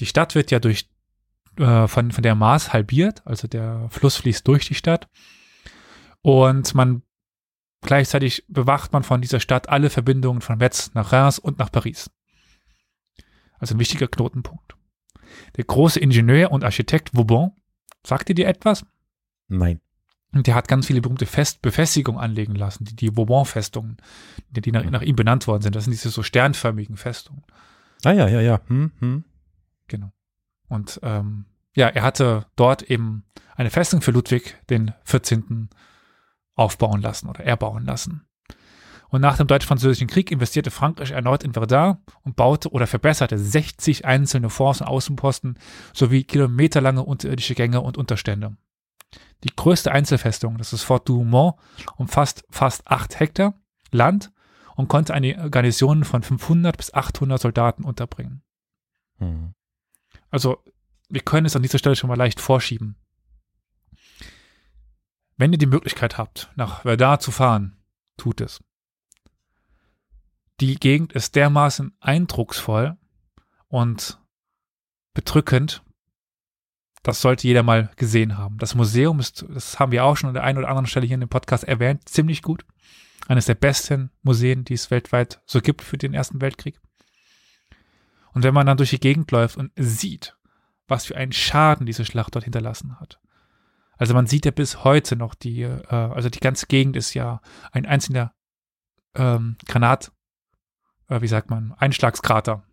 S1: Die Stadt wird ja durch äh, von, von der Maas halbiert, also der Fluss fließt durch die Stadt. Und man gleichzeitig bewacht man von dieser Stadt alle Verbindungen von Metz nach Reims und nach Paris. Also ein wichtiger Knotenpunkt. Der große Ingenieur und Architekt Vauban, sagt ihr dir etwas?
S2: Nein.
S1: Und der hat ganz viele berühmte Fest Befestigungen anlegen lassen, die, die Vauban-Festungen, die, die nach, nach ihm benannt worden sind. Das sind diese so sternförmigen Festungen.
S2: Ah ja, ja, ja. Hm, hm.
S1: Genau. Und ähm, ja, er hatte dort eben eine Festung für Ludwig den 14. aufbauen lassen oder erbauen lassen. Und nach dem Deutsch-Französischen Krieg investierte Frankreich erneut in Verdun und baute oder verbesserte 60 einzelne Forts und Außenposten sowie kilometerlange unterirdische Gänge und Unterstände. Die größte Einzelfestung, das ist Fort Douaumont, umfasst fast 8 Hektar Land und konnte eine Garnison von 500 bis 800 Soldaten unterbringen.
S2: Hm.
S1: Also, wir können es an dieser Stelle schon mal leicht vorschieben. Wenn ihr die Möglichkeit habt, nach Verdun zu fahren, tut es. Die Gegend ist dermaßen eindrucksvoll und bedrückend, das sollte jeder mal gesehen haben. Das Museum ist, das haben wir auch schon an der einen oder anderen Stelle hier in dem Podcast erwähnt, ziemlich gut. Eines der besten Museen, die es weltweit so gibt für den Ersten Weltkrieg. Und wenn man dann durch die Gegend läuft und sieht, was für einen Schaden diese Schlacht dort hinterlassen hat. Also man sieht ja bis heute noch die, äh, also die ganze Gegend ist ja ein einzelner ähm, Granat, äh, wie sagt man, Einschlagskrater.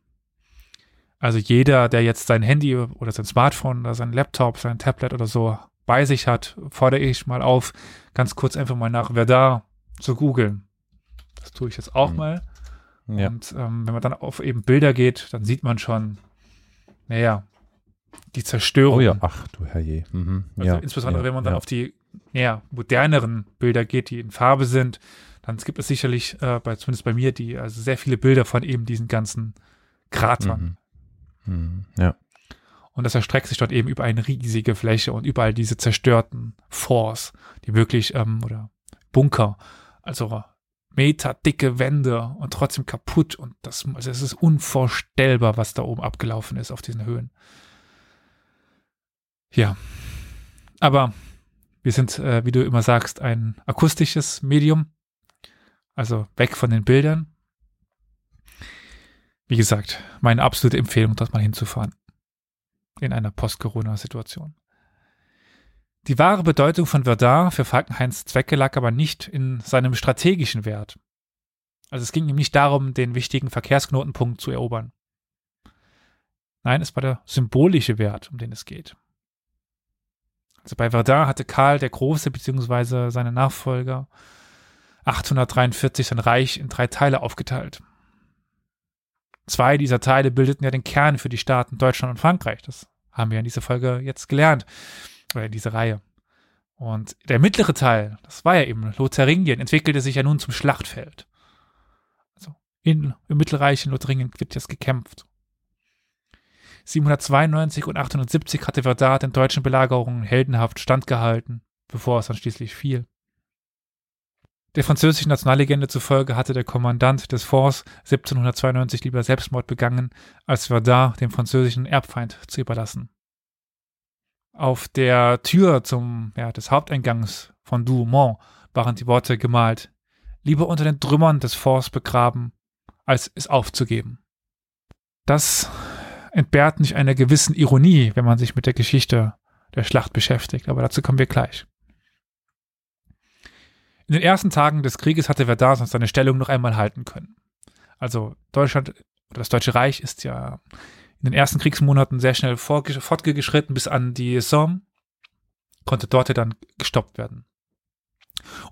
S1: Also jeder, der jetzt sein Handy oder sein Smartphone oder sein Laptop, sein Tablet oder so bei sich hat, fordere ich mal auf, ganz kurz einfach mal nach Verdun zu googeln. Das tue ich jetzt auch
S2: Mhm.
S1: mal.
S2: Ja.
S1: Und ähm, wenn man dann auf eben Bilder geht, dann sieht man schon, naja, die Zerstörung.
S2: Oh ja, ach du Herrje. Mhm.
S1: Also
S2: ja,
S1: insbesondere
S2: ja,
S1: wenn man dann auf die ja, moderneren Bilder geht, die in Farbe sind, dann gibt es sicherlich, äh, bei, zumindest bei mir, die, also sehr viele Bilder von eben diesen ganzen Kratern.
S2: Mhm. Mhm. Ja.
S1: Und das erstreckt sich dort eben über eine riesige Fläche und überall diese zerstörten Forts, die wirklich, ähm, oder Bunker, also Meter dicke Wände und trotzdem kaputt und das, also es ist unvorstellbar, was da oben abgelaufen ist auf diesen Höhen. Ja, Aber wir sind, äh, wie du immer sagst, ein akustisches Medium. Also weg von den Bildern. Wie gesagt, meine absolute Empfehlung, dort mal hinzufahren. In einer Post-Corona-Situation. Die wahre Bedeutung von Verdun für Falkenhains Zwecke lag aber nicht in seinem strategischen Wert. Also es ging ihm nicht darum, den wichtigen Verkehrsknotenpunkt zu erobern. Nein, es war der symbolische Wert, um den es geht. Also bei Verdun hatte Karl der Große bzw. seine Nachfolger 843 sein Reich in drei Teile aufgeteilt. Zwei dieser Teile bildeten ja den Kern für die Staaten Deutschland und Frankreich. Das haben wir in dieser Folge jetzt gelernt, oder in dieser Reihe. Und der mittlere Teil, das war ja eben Lotharingien, entwickelte sich ja nun zum Schlachtfeld. Also in, im Mittelreich in Lotharingien wird jetzt gekämpft. 792 und 870 hatte Verdun den deutschen Belagerungen heldenhaft standgehalten, bevor es dann schließlich fiel. Der französischen Nationallegende zufolge hatte der Kommandant des Forts 1792 lieber Selbstmord begangen, als Verdun dem französischen Erbfeind zu überlassen. Auf der Tür zum, ja, des Haupteingangs von Douaumont waren die Worte gemalt, lieber unter den Trümmern des Forts begraben, als es aufzugeben. Das entbehrt nicht einer gewissen Ironie, wenn man sich mit der Geschichte der Schlacht beschäftigt, aber dazu kommen wir gleich. In den ersten Tagen des Krieges hatte Verdun seine Stellung noch einmal halten können. Also Deutschland oder das Deutsche Reich ist ja in den ersten Kriegsmonaten sehr schnell fortgeschritten bis an die Somme, konnte dort dann gestoppt werden.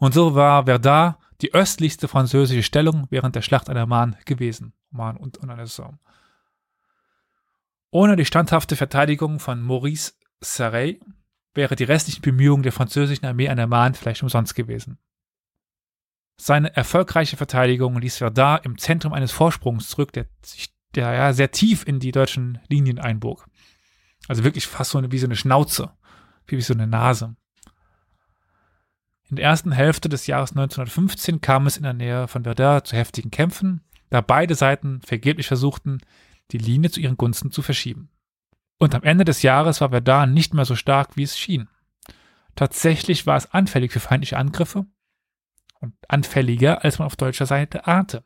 S1: Und so war Verdun die östlichste französische Stellung während der Schlacht an der Marne gewesen. Marne und, und an der Somme. Ohne die standhafte Verteidigung von Maurice Sarray wäre die restlichen Bemühungen der französischen Armee an der Marne vielleicht umsonst gewesen. Seine erfolgreiche Verteidigung ließ Verdun im Zentrum eines Vorsprungs zurück, der sich der ja sehr tief in die deutschen Linien einbog. Also wirklich fast so eine, wie so eine Schnauze, wie so eine Nase. In der ersten Hälfte des Jahres 1915 kam es in der Nähe von Verdun zu heftigen Kämpfen, da beide Seiten vergeblich versuchten, die Linie zu ihren Gunsten zu verschieben. Und am Ende des Jahres war Verdun nicht mehr so stark, wie es schien. Tatsächlich war es anfällig für feindliche Angriffe und anfälliger, als man auf deutscher Seite ahnte.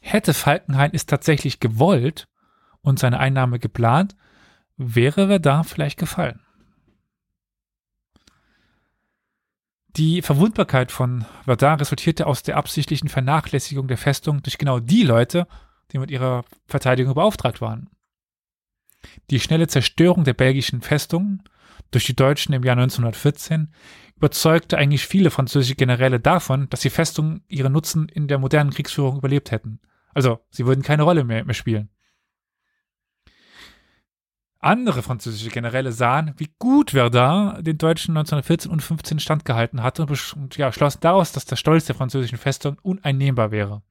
S1: Hätte Falkenhayn es tatsächlich gewollt und seine Einnahme geplant, wäre Verdun vielleicht gefallen. Die Verwundbarkeit von Verdun resultierte aus der absichtlichen Vernachlässigung der Festung durch genau die Leute, die mit ihrer Verteidigung beauftragt waren. Die schnelle Zerstörung der belgischen Festungen durch die Deutschen im Jahr 1914 überzeugte eigentlich viele französische Generäle davon, dass die Festungen ihren Nutzen in der modernen Kriegsführung überlebt hätten. Also, sie würden keine Rolle mehr, mehr spielen. Andere französische Generäle sahen, wie gut Verdun den Deutschen 1914 und 15 standgehalten hatte und, ja, schlossen daraus, dass der Stolz der französischen Festung uneinnehmbar wäre.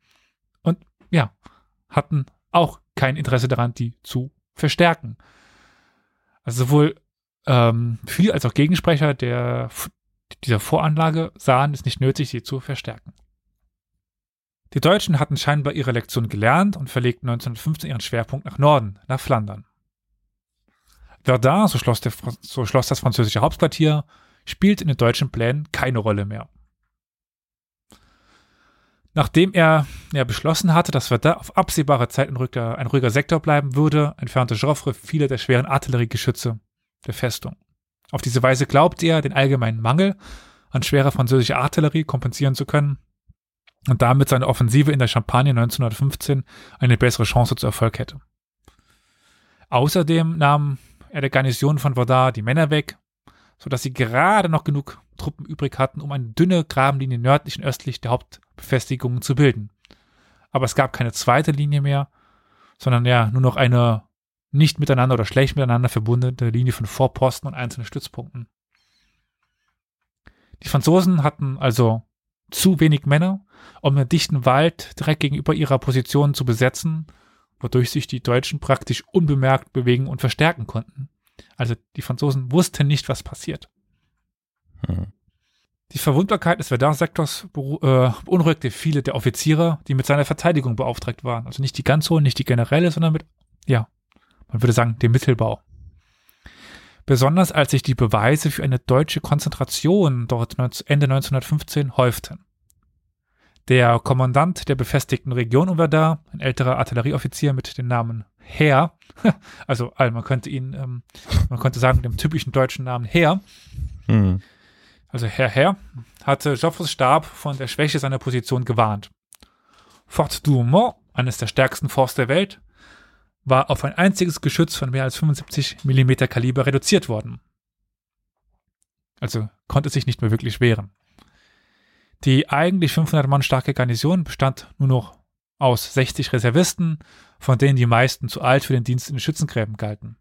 S1: Und ja, hatten auch kein Interesse daran, die zu verstärken. Also sowohl ähm, viel als auch Gegensprecher der dieser Voranlage sahen es nicht nötig, sie zu verstärken. Die Deutschen hatten scheinbar ihre Lektion gelernt und verlegten 1915 ihren Schwerpunkt nach Norden, nach Flandern. Verdun, so schloss, der, so schloss das französische Hauptquartier, spielt in den deutschen Plänen keine Rolle mehr. Nachdem er ja, beschlossen hatte, dass Verdun auf absehbare Zeit ein ruhiger, ein ruhiger Sektor bleiben würde, entfernte Joffre viele der schweren Artilleriegeschütze der Festung. Auf diese Weise glaubte er, den allgemeinen Mangel an schwerer französischer Artillerie kompensieren zu können und damit seine Offensive in der Champagne 1915 eine bessere Chance zu Erfolg hätte. Außerdem nahm er der Garnison von Verdun die Männer weg, sodass sie gerade noch genug Truppen übrig hatten, um eine dünne Grabenlinie nördlich und östlich der Hauptbefestigungen zu bilden. Aber es gab keine zweite Linie mehr, sondern ja nur noch eine nicht miteinander oder schlecht miteinander verbundene Linie von Vorposten und einzelnen Stützpunkten. Die Franzosen hatten also zu wenig Männer, um den dichten Wald direkt gegenüber ihrer Position zu besetzen, wodurch sich die Deutschen praktisch unbemerkt bewegen und verstärken konnten. Also die Franzosen wussten nicht, was passiert. Hm. Die Verwundbarkeit des Verdun-Sektors äh, beunruhigte viele der Offiziere, die mit seiner Verteidigung beauftragt waren. Also nicht die ganz hohen, nicht die Generäle, sondern mit, ja, man würde sagen, dem Mittelbau. besonders als sich die Beweise für eine deutsche Konzentration dort Ende 1915 häuften. Der Kommandant der befestigten Region Verdun, ein älterer Artillerieoffizier mit dem Namen Herr, (laughs) also man könnte ihn, ähm, man könnte sagen, dem typischen deutschen Namen Herr,
S2: Hm.
S1: also Herr Herr, hatte Joffres Stab von der Schwäche seiner Position gewarnt. Fort Douaumont, eines der stärksten Forts der Welt, war auf ein einziges Geschütz von mehr als 75 mm Kaliber reduziert worden. Also konnte sich nicht mehr wirklich wehren. Die eigentlich 500 Mann starke Garnison bestand nur noch aus 60 Reservisten, von denen die meisten zu alt für den Dienst in den Schützengräben galten.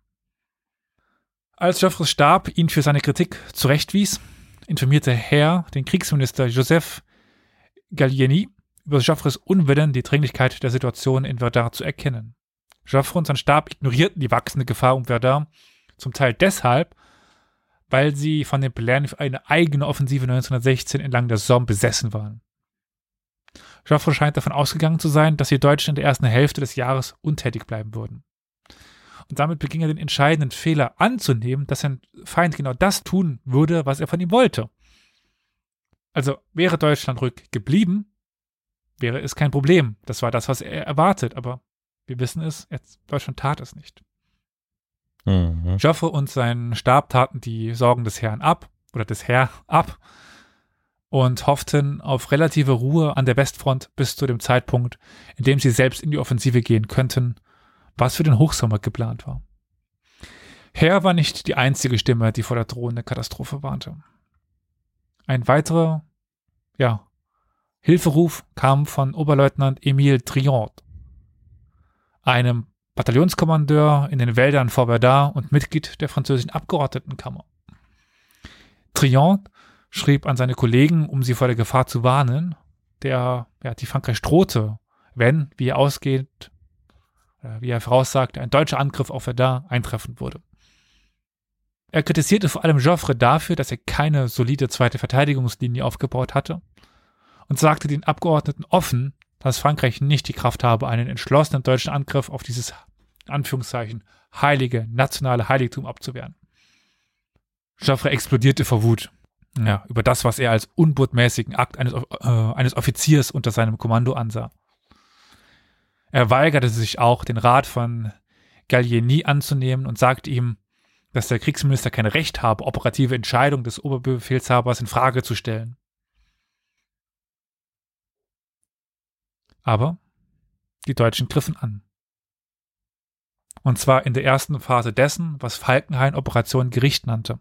S1: Als Joffres Stab ihn für seine Kritik zurechtwies, informierte Herr den Kriegsminister Joseph Gallieni über Joffres Unwillen, die Dringlichkeit der Situation in Verdun zu erkennen. Joffre und sein Stab ignorierten die wachsende Gefahr um Verdun, zum Teil deshalb, weil sie von den Plänen für eine eigene Offensive 1916 entlang der Somme besessen waren. Joffre scheint davon ausgegangen zu sein, dass die Deutschen in der ersten Hälfte des Jahres untätig bleiben würden. Und damit beging er den entscheidenden Fehler anzunehmen, dass sein Feind genau das tun würde, was er von ihm wollte. Also wäre Deutschland ruhig geblieben, wäre es kein Problem. Das war das, was er erwartet, aber wir wissen es, jetzt, Deutschland tat es nicht.
S2: Mhm.
S1: Joffre und sein Stab taten die Sorgen des Herrn ab oder des Herr ab und hofften auf relative Ruhe an der Westfront bis zu dem Zeitpunkt, in dem sie selbst in die Offensive gehen könnten, was für den Hochsommer geplant war. Herr war nicht die einzige Stimme, die vor der drohenden Katastrophe warnte. Ein weiterer, ja, Hilferuf kam von Oberleutnant Emile Triant, einem Bataillonskommandeur in den Wäldern vor Verdun und Mitglied der französischen Abgeordnetenkammer. Triant schrieb an seine Kollegen, um sie vor der Gefahr zu warnen, der, ja, die Frankreich drohte, wenn, wie er ausgeht, äh, wie er voraussagte, ein deutscher Angriff auf Verdun eintreffen würde. Er kritisierte vor allem Joffre dafür, dass er keine solide zweite Verteidigungslinie aufgebaut hatte und sagte den Abgeordneten offen, dass Frankreich nicht die Kraft habe, einen entschlossenen deutschen Angriff auf dieses, Anführungszeichen, heilige nationale Heiligtum abzuwehren. Joffre explodierte vor Wut. Ja, über das, was er als unbotmäßigen Akt eines, äh, eines Offiziers unter seinem Kommando ansah. Er weigerte sich auch, den Rat von Gallieni anzunehmen und sagte ihm, dass der Kriegsminister kein Recht habe, operative Entscheidungen des Oberbefehlshabers in Frage zu stellen. Aber die Deutschen griffen an. Und zwar in der ersten Phase dessen, was Falkenhayn Operation Gericht nannte.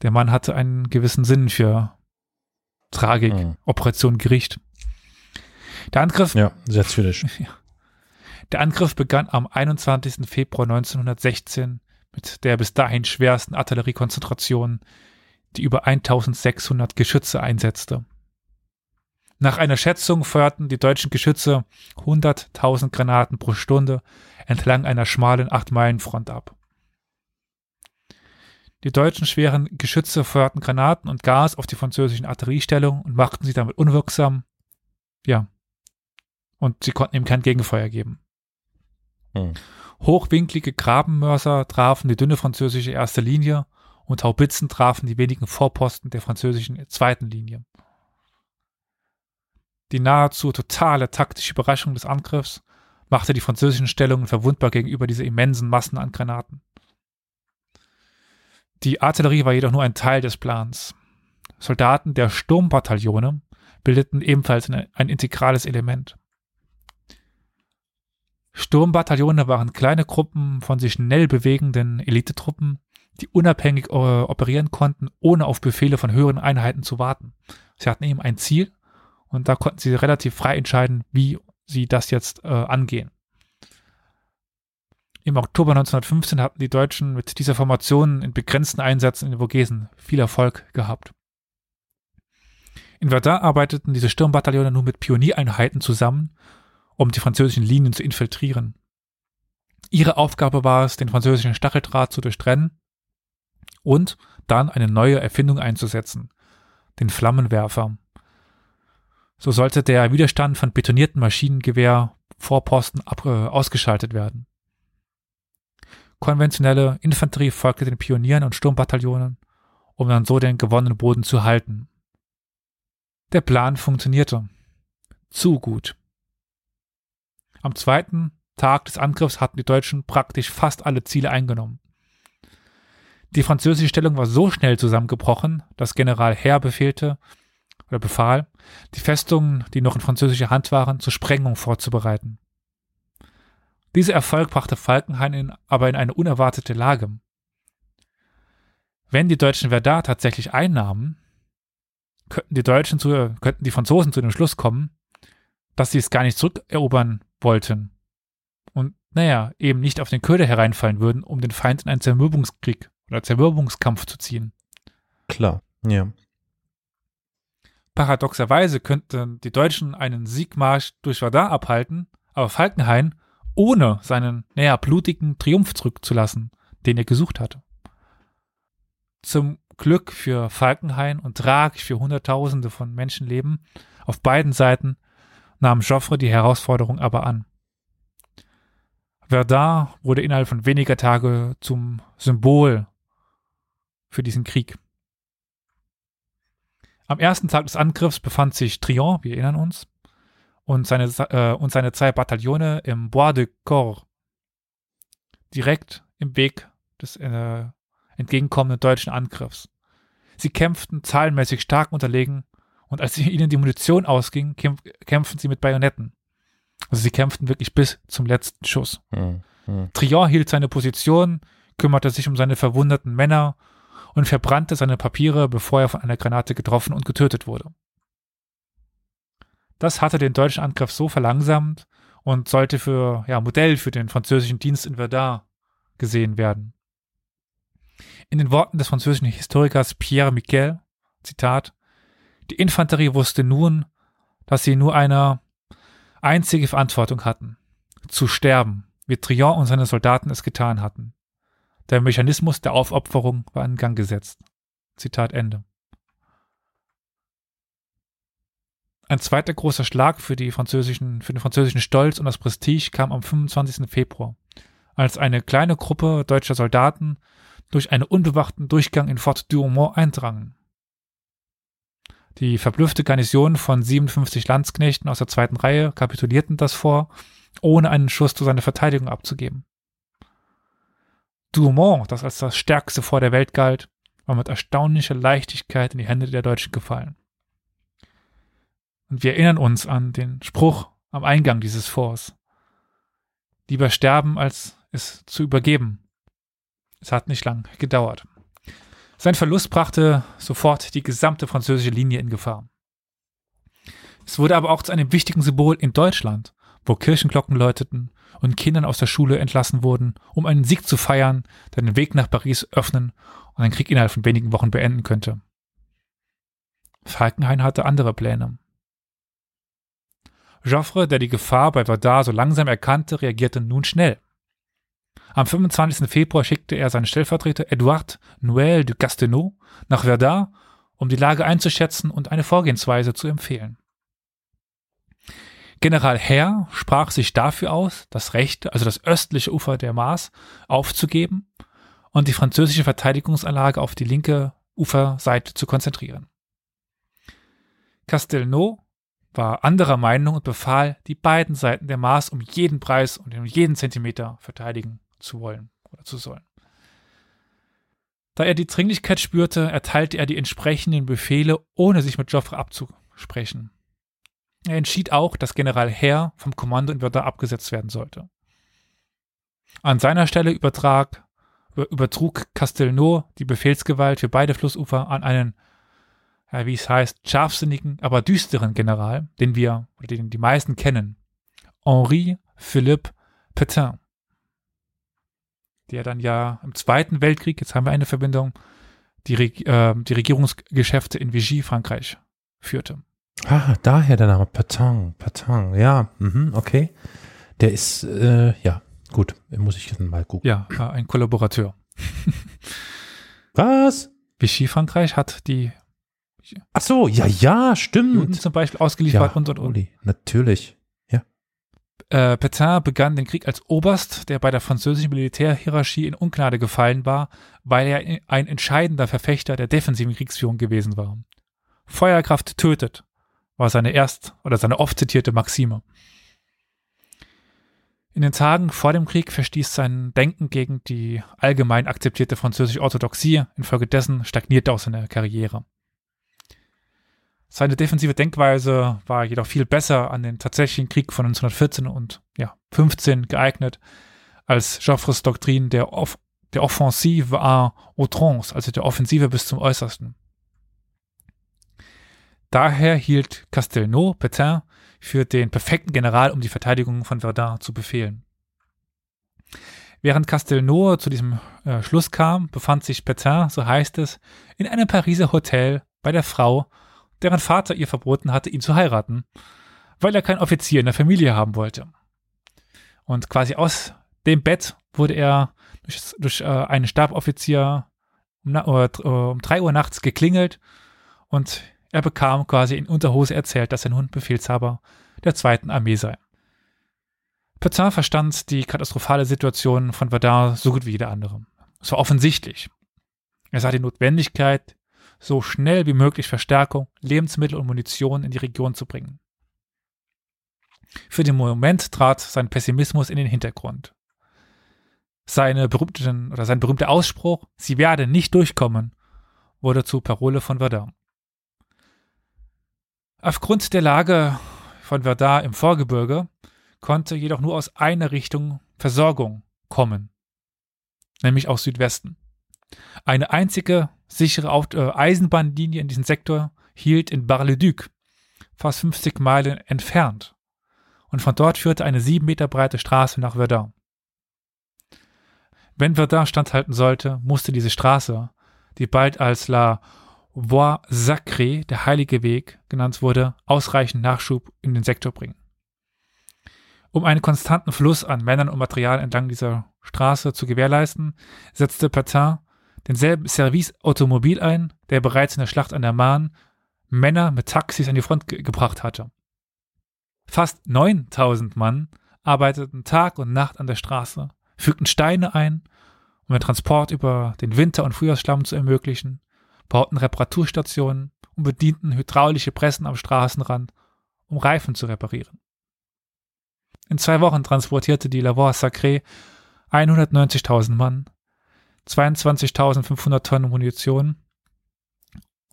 S1: Der Mann hatte einen gewissen Sinn für Tragik,
S2: Mhm.
S1: Operation Gericht. Der Angriff
S2: Ja, sehr zynisch. (laughs)
S1: Der Angriff begann am 21. Februar 1916 mit der bis dahin schwersten Artilleriekonzentration, die über 1600 Geschütze einsetzte. Nach einer Schätzung feuerten die deutschen Geschütze 100.000 Granaten pro Stunde entlang einer schmalen 8-Meilen-Front ab. Die deutschen schweren Geschütze feuerten Granaten und Gas auf die französischen Artilleriestellungen und machten sie damit unwirksam. Ja. Und sie konnten ihm kein Gegenfeuer geben.
S2: Hm.
S1: Hochwinklige Grabenmörser trafen die dünne französische erste Linie und Haubitzen trafen die wenigen Vorposten der französischen zweiten Linie. Die nahezu totale taktische Überraschung des Angriffs machte die französischen Stellungen verwundbar gegenüber dieser immensen Massen an Granaten. Die Artillerie war jedoch nur ein Teil des Plans. Soldaten der Sturmbataillone bildeten ebenfalls ein, integrales Element. Sturmbataillone waren kleine Gruppen von sich schnell bewegenden Elitetruppen, die unabhängig äh, operieren konnten, ohne auf Befehle von höheren Einheiten zu warten. Sie hatten eben ein Ziel und da konnten sie relativ frei entscheiden, wie sie das jetzt äh, angehen. Im Oktober 1915 hatten die Deutschen mit dieser Formation in begrenzten Einsätzen in den Vogesen viel Erfolg gehabt. In Verdun arbeiteten diese Sturmbataillone nur mit Pioniereinheiten zusammen, um die französischen Linien zu infiltrieren. Ihre Aufgabe war es, den französischen Stacheldraht zu durchtrennen und dann eine neue Erfindung einzusetzen, den Flammenwerfer. So sollte der Widerstand von betonierten Maschinengewehr Vorposten ab, äh, ausgeschaltet werden. konventionelle Infanterie folgte den Pionieren und Sturmbataillonen, um dann so den gewonnenen Boden zu halten. Der Plan funktionierte. Zu gut. Am zweiten Tag des Angriffs hatten die Deutschen praktisch fast alle Ziele eingenommen. Die französische Stellung war so schnell zusammengebrochen, dass General Herr befehlte oder befahl, die Festungen, die noch in französischer Hand waren, zur Sprengung vorzubereiten. Dieser Erfolg brachte Falkenhayn in, aber in eine unerwartete Lage. Wenn die Deutschen Verdun tatsächlich einnahmen, könnten die Deutschen zu, könnten die Franzosen zu dem Schluss kommen, dass sie es gar nicht zurückerobern wollten und naja, eben nicht auf den Köder hereinfallen würden, um den Feind in einen Zermürbungskrieg oder Zermürbungskampf zu ziehen.
S2: Klar, ja.
S1: Paradoxerweise könnten die Deutschen einen Siegmarsch durch Verdun abhalten, aber Falkenhayn ohne seinen, naja, blutigen Triumph zurückzulassen, den er gesucht hatte. Zum Glück für Falkenhayn und tragisch für Hunderttausende von Menschenleben auf beiden Seiten nahm Joffre die Herausforderung aber an. Verdun wurde innerhalb von weniger Tage zum Symbol für diesen Krieg. Am ersten Tag des Angriffs befand sich Trion, wir erinnern uns, und seine, äh, und seine zwei Bataillone im Bois de Corps, direkt im Weg des äh, entgegenkommenden deutschen Angriffs. Sie kämpften zahlenmäßig stark unterlegen und als (laughs) ihnen die Munition ausging, kämpf kämpften sie mit Bajonetten. Also sie kämpften wirklich bis zum letzten Schuss.
S2: Hm, hm.
S1: Trion hielt seine Position, kümmerte sich um seine verwundeten Männer und verbrannte seine Papiere, bevor er von einer Granate getroffen und getötet wurde. Das hatte den deutschen Angriff so verlangsamt und sollte für ja, Modell für den französischen Dienst in Verdun gesehen werden. In den Worten des französischen Historikers Pierre Miquel, Zitat, die Infanterie wusste nun, dass sie nur eine einzige Verantwortung hatten, zu sterben, wie Trion und seine Soldaten es getan hatten. Der Mechanismus der Aufopferung war in Gang gesetzt. Zitat Ende. Ein zweiter großer Schlag für, für den französischen Stolz und das Prestige kam am 25. Februar, als eine kleine Gruppe deutscher Soldaten durch einen unbewachten Durchgang in Fort Douaumont eindrangen. Die verblüffte Garnison von 57 Landsknechten aus der zweiten Reihe kapitulierten das vor, ohne einen Schuss zu seiner Verteidigung abzugeben. Douaumont, das als das stärkste Fort der Welt galt, war mit erstaunlicher Leichtigkeit in die Hände der Deutschen gefallen. Und wir erinnern uns an den Spruch am Eingang dieses Forts. Lieber sterben, als es zu übergeben. Es hat nicht lang gedauert. Sein Verlust brachte sofort die gesamte französische Linie in Gefahr. Es wurde aber auch zu einem wichtigen Symbol in Deutschland, wo Kirchenglocken läuteten und Kindern aus der Schule entlassen wurden, um einen Sieg zu feiern, der den Weg nach Paris öffnen und den Krieg innerhalb von wenigen Wochen beenden könnte. Falkenhayn hatte andere Pläne. Joffre, der die Gefahr bei Verdun so langsam erkannte, reagierte nun schnell. Am 25. Februar schickte er seinen Stellvertreter Edouard Noël de Castelnau nach Verdun, um die Lage einzuschätzen und eine Vorgehensweise zu empfehlen. General Herr sprach sich dafür aus, das rechte, also das östliche Ufer der Maas aufzugeben und die französische Verteidigungsanlage auf die linke Uferseite zu konzentrieren. Castelnau war anderer Meinung und befahl, die beiden Seiten der Maas um jeden Preis und um jeden Zentimeter verteidigen zu wollen oder zu sollen. Da er die Dringlichkeit spürte, erteilte er die entsprechenden Befehle, ohne sich mit Joffre abzusprechen. Er entschied auch, dass General Herr vom Kommando in Verdun abgesetzt werden sollte. An seiner Stelle übertrag, übertrug Castelnau die Befehlsgewalt für beide Flussufer an einen, wie es heißt, scharfsinnigen, aber düsteren General, den wir, oder den die meisten kennen, Henri Philippe Petain der dann ja im Zweiten Weltkrieg, jetzt haben wir eine Verbindung, die, äh, die Regierungsgeschäfte in Vichy, Frankreich, führte.
S2: Ah, daher der Name Patang, Patang, ja, mhm, okay. Der ist, äh, ja, gut, muss ich mal gucken.
S1: Ja, äh, ein Kollaborateur. (laughs)
S2: Was?
S1: Vichy, Frankreich hat die
S2: Ach so, ja, ja, stimmt.
S1: Juden zum Beispiel ausgeliefert
S2: ja,
S1: und und und.
S2: Natürlich, ja.
S1: Äh, Petain begann den Krieg als Oberst, der bei der französischen Militärhierarchie in Ungnade gefallen war, weil er ein entscheidender Verfechter der defensiven Kriegsführung gewesen war. Feuerkraft tötet, war seine erst oder seine oft zitierte Maxime. In den Tagen vor dem Krieg verstieß sein Denken gegen die allgemein akzeptierte französische Orthodoxie, infolgedessen stagnierte auch seine Karriere. Seine defensive Denkweise war jedoch viel besser an den tatsächlichen Krieg von 1914 und ja, 15 geeignet als Joffres Doktrin der, Off der Offensive à outrance, also der Offensive bis zum Äußersten. Daher hielt Castelnau Petain für den perfekten General, um die Verteidigung von Verdun zu befehlen. Während Castelnau zu diesem äh, Schluss kam, befand sich Petain, so heißt es, in einem Pariser Hotel bei der Frau, deren Vater ihr verboten hatte, ihn zu heiraten, weil er keinen Offizier in der Familie haben wollte. Und quasi aus dem Bett wurde er durch, durch äh, einen Staboffizier um, äh, um drei Uhr nachts geklingelt und er bekam quasi in Unterhose erzählt, dass er nun Befehlshaber der zweiten Armee sei. Petain verstand die katastrophale Situation von Verdun so gut wie jeder andere. Es war offensichtlich. Er sah die Notwendigkeit, so schnell wie möglich Verstärkung, Lebensmittel und Munition in die Region zu bringen. Für den Moment trat sein Pessimismus in den Hintergrund. Seine berühmten, oder sein berühmter Ausspruch, sie werde nicht durchkommen, wurde zur Parole von Verdun. Aufgrund der Lage von Verdun im Vorgebirge konnte jedoch nur aus einer Richtung Versorgung kommen, nämlich aus Südwesten. Eine einzige sichere äh, Eisenbahnlinie in diesem Sektor hielt in Bar-le-Duc, fast 50 Meilen entfernt. Und von dort führte eine sieben Meter breite Straße nach Verdun. Wenn Verdun standhalten sollte, musste diese Straße, die bald als La Voie Sacrée, der heilige Weg, genannt wurde, ausreichend Nachschub in den Sektor bringen. Um einen konstanten Fluss an Männern und Material entlang dieser Straße zu gewährleisten, setzte Petain denselben Serviceautomobil ein, der bereits in der Schlacht an der Marne Männer mit Taxis an die Front ge gebracht hatte. Fast 9000 Mann arbeiteten Tag und Nacht an der Straße, fügten Steine ein, um den Transport über den Winter- und Frühjahrsschlamm zu ermöglichen, bauten Reparaturstationen und bedienten hydraulische Pressen am Straßenrand, um Reifen zu reparieren. In zwei Wochen transportierte die Lavore Sacré 190.000 Mann, 22.500 Tonnen Munition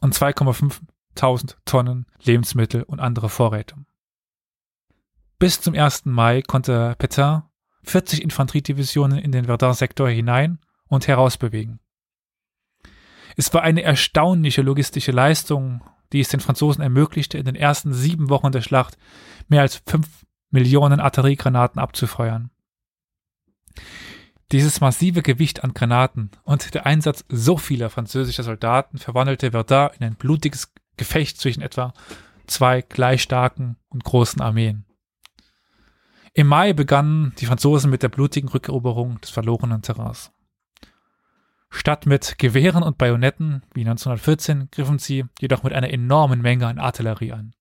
S1: und 2,5.000 Tonnen Lebensmittel und andere Vorräte. Bis zum 1. Mai konnte Petain 40 Infanteriedivisionen in den Verdun-Sektor hinein und herausbewegen. Es war eine erstaunliche logistische Leistung, die es den Franzosen ermöglichte, in den ersten sieben Wochen der Schlacht mehr als fünf Millionen Artilleriegranaten abzufeuern. Dieses massive Gewicht an Granaten und der Einsatz so vieler französischer Soldaten verwandelte Verdun in ein blutiges Gefecht zwischen etwa zwei gleich starken und großen Armeen. Im Mai begannen die Franzosen mit der blutigen Rückeroberung des verlorenen Terrains. Statt mit Gewehren und Bajonetten wie 1914 griffen sie jedoch mit einer enormen Menge an Artillerie an.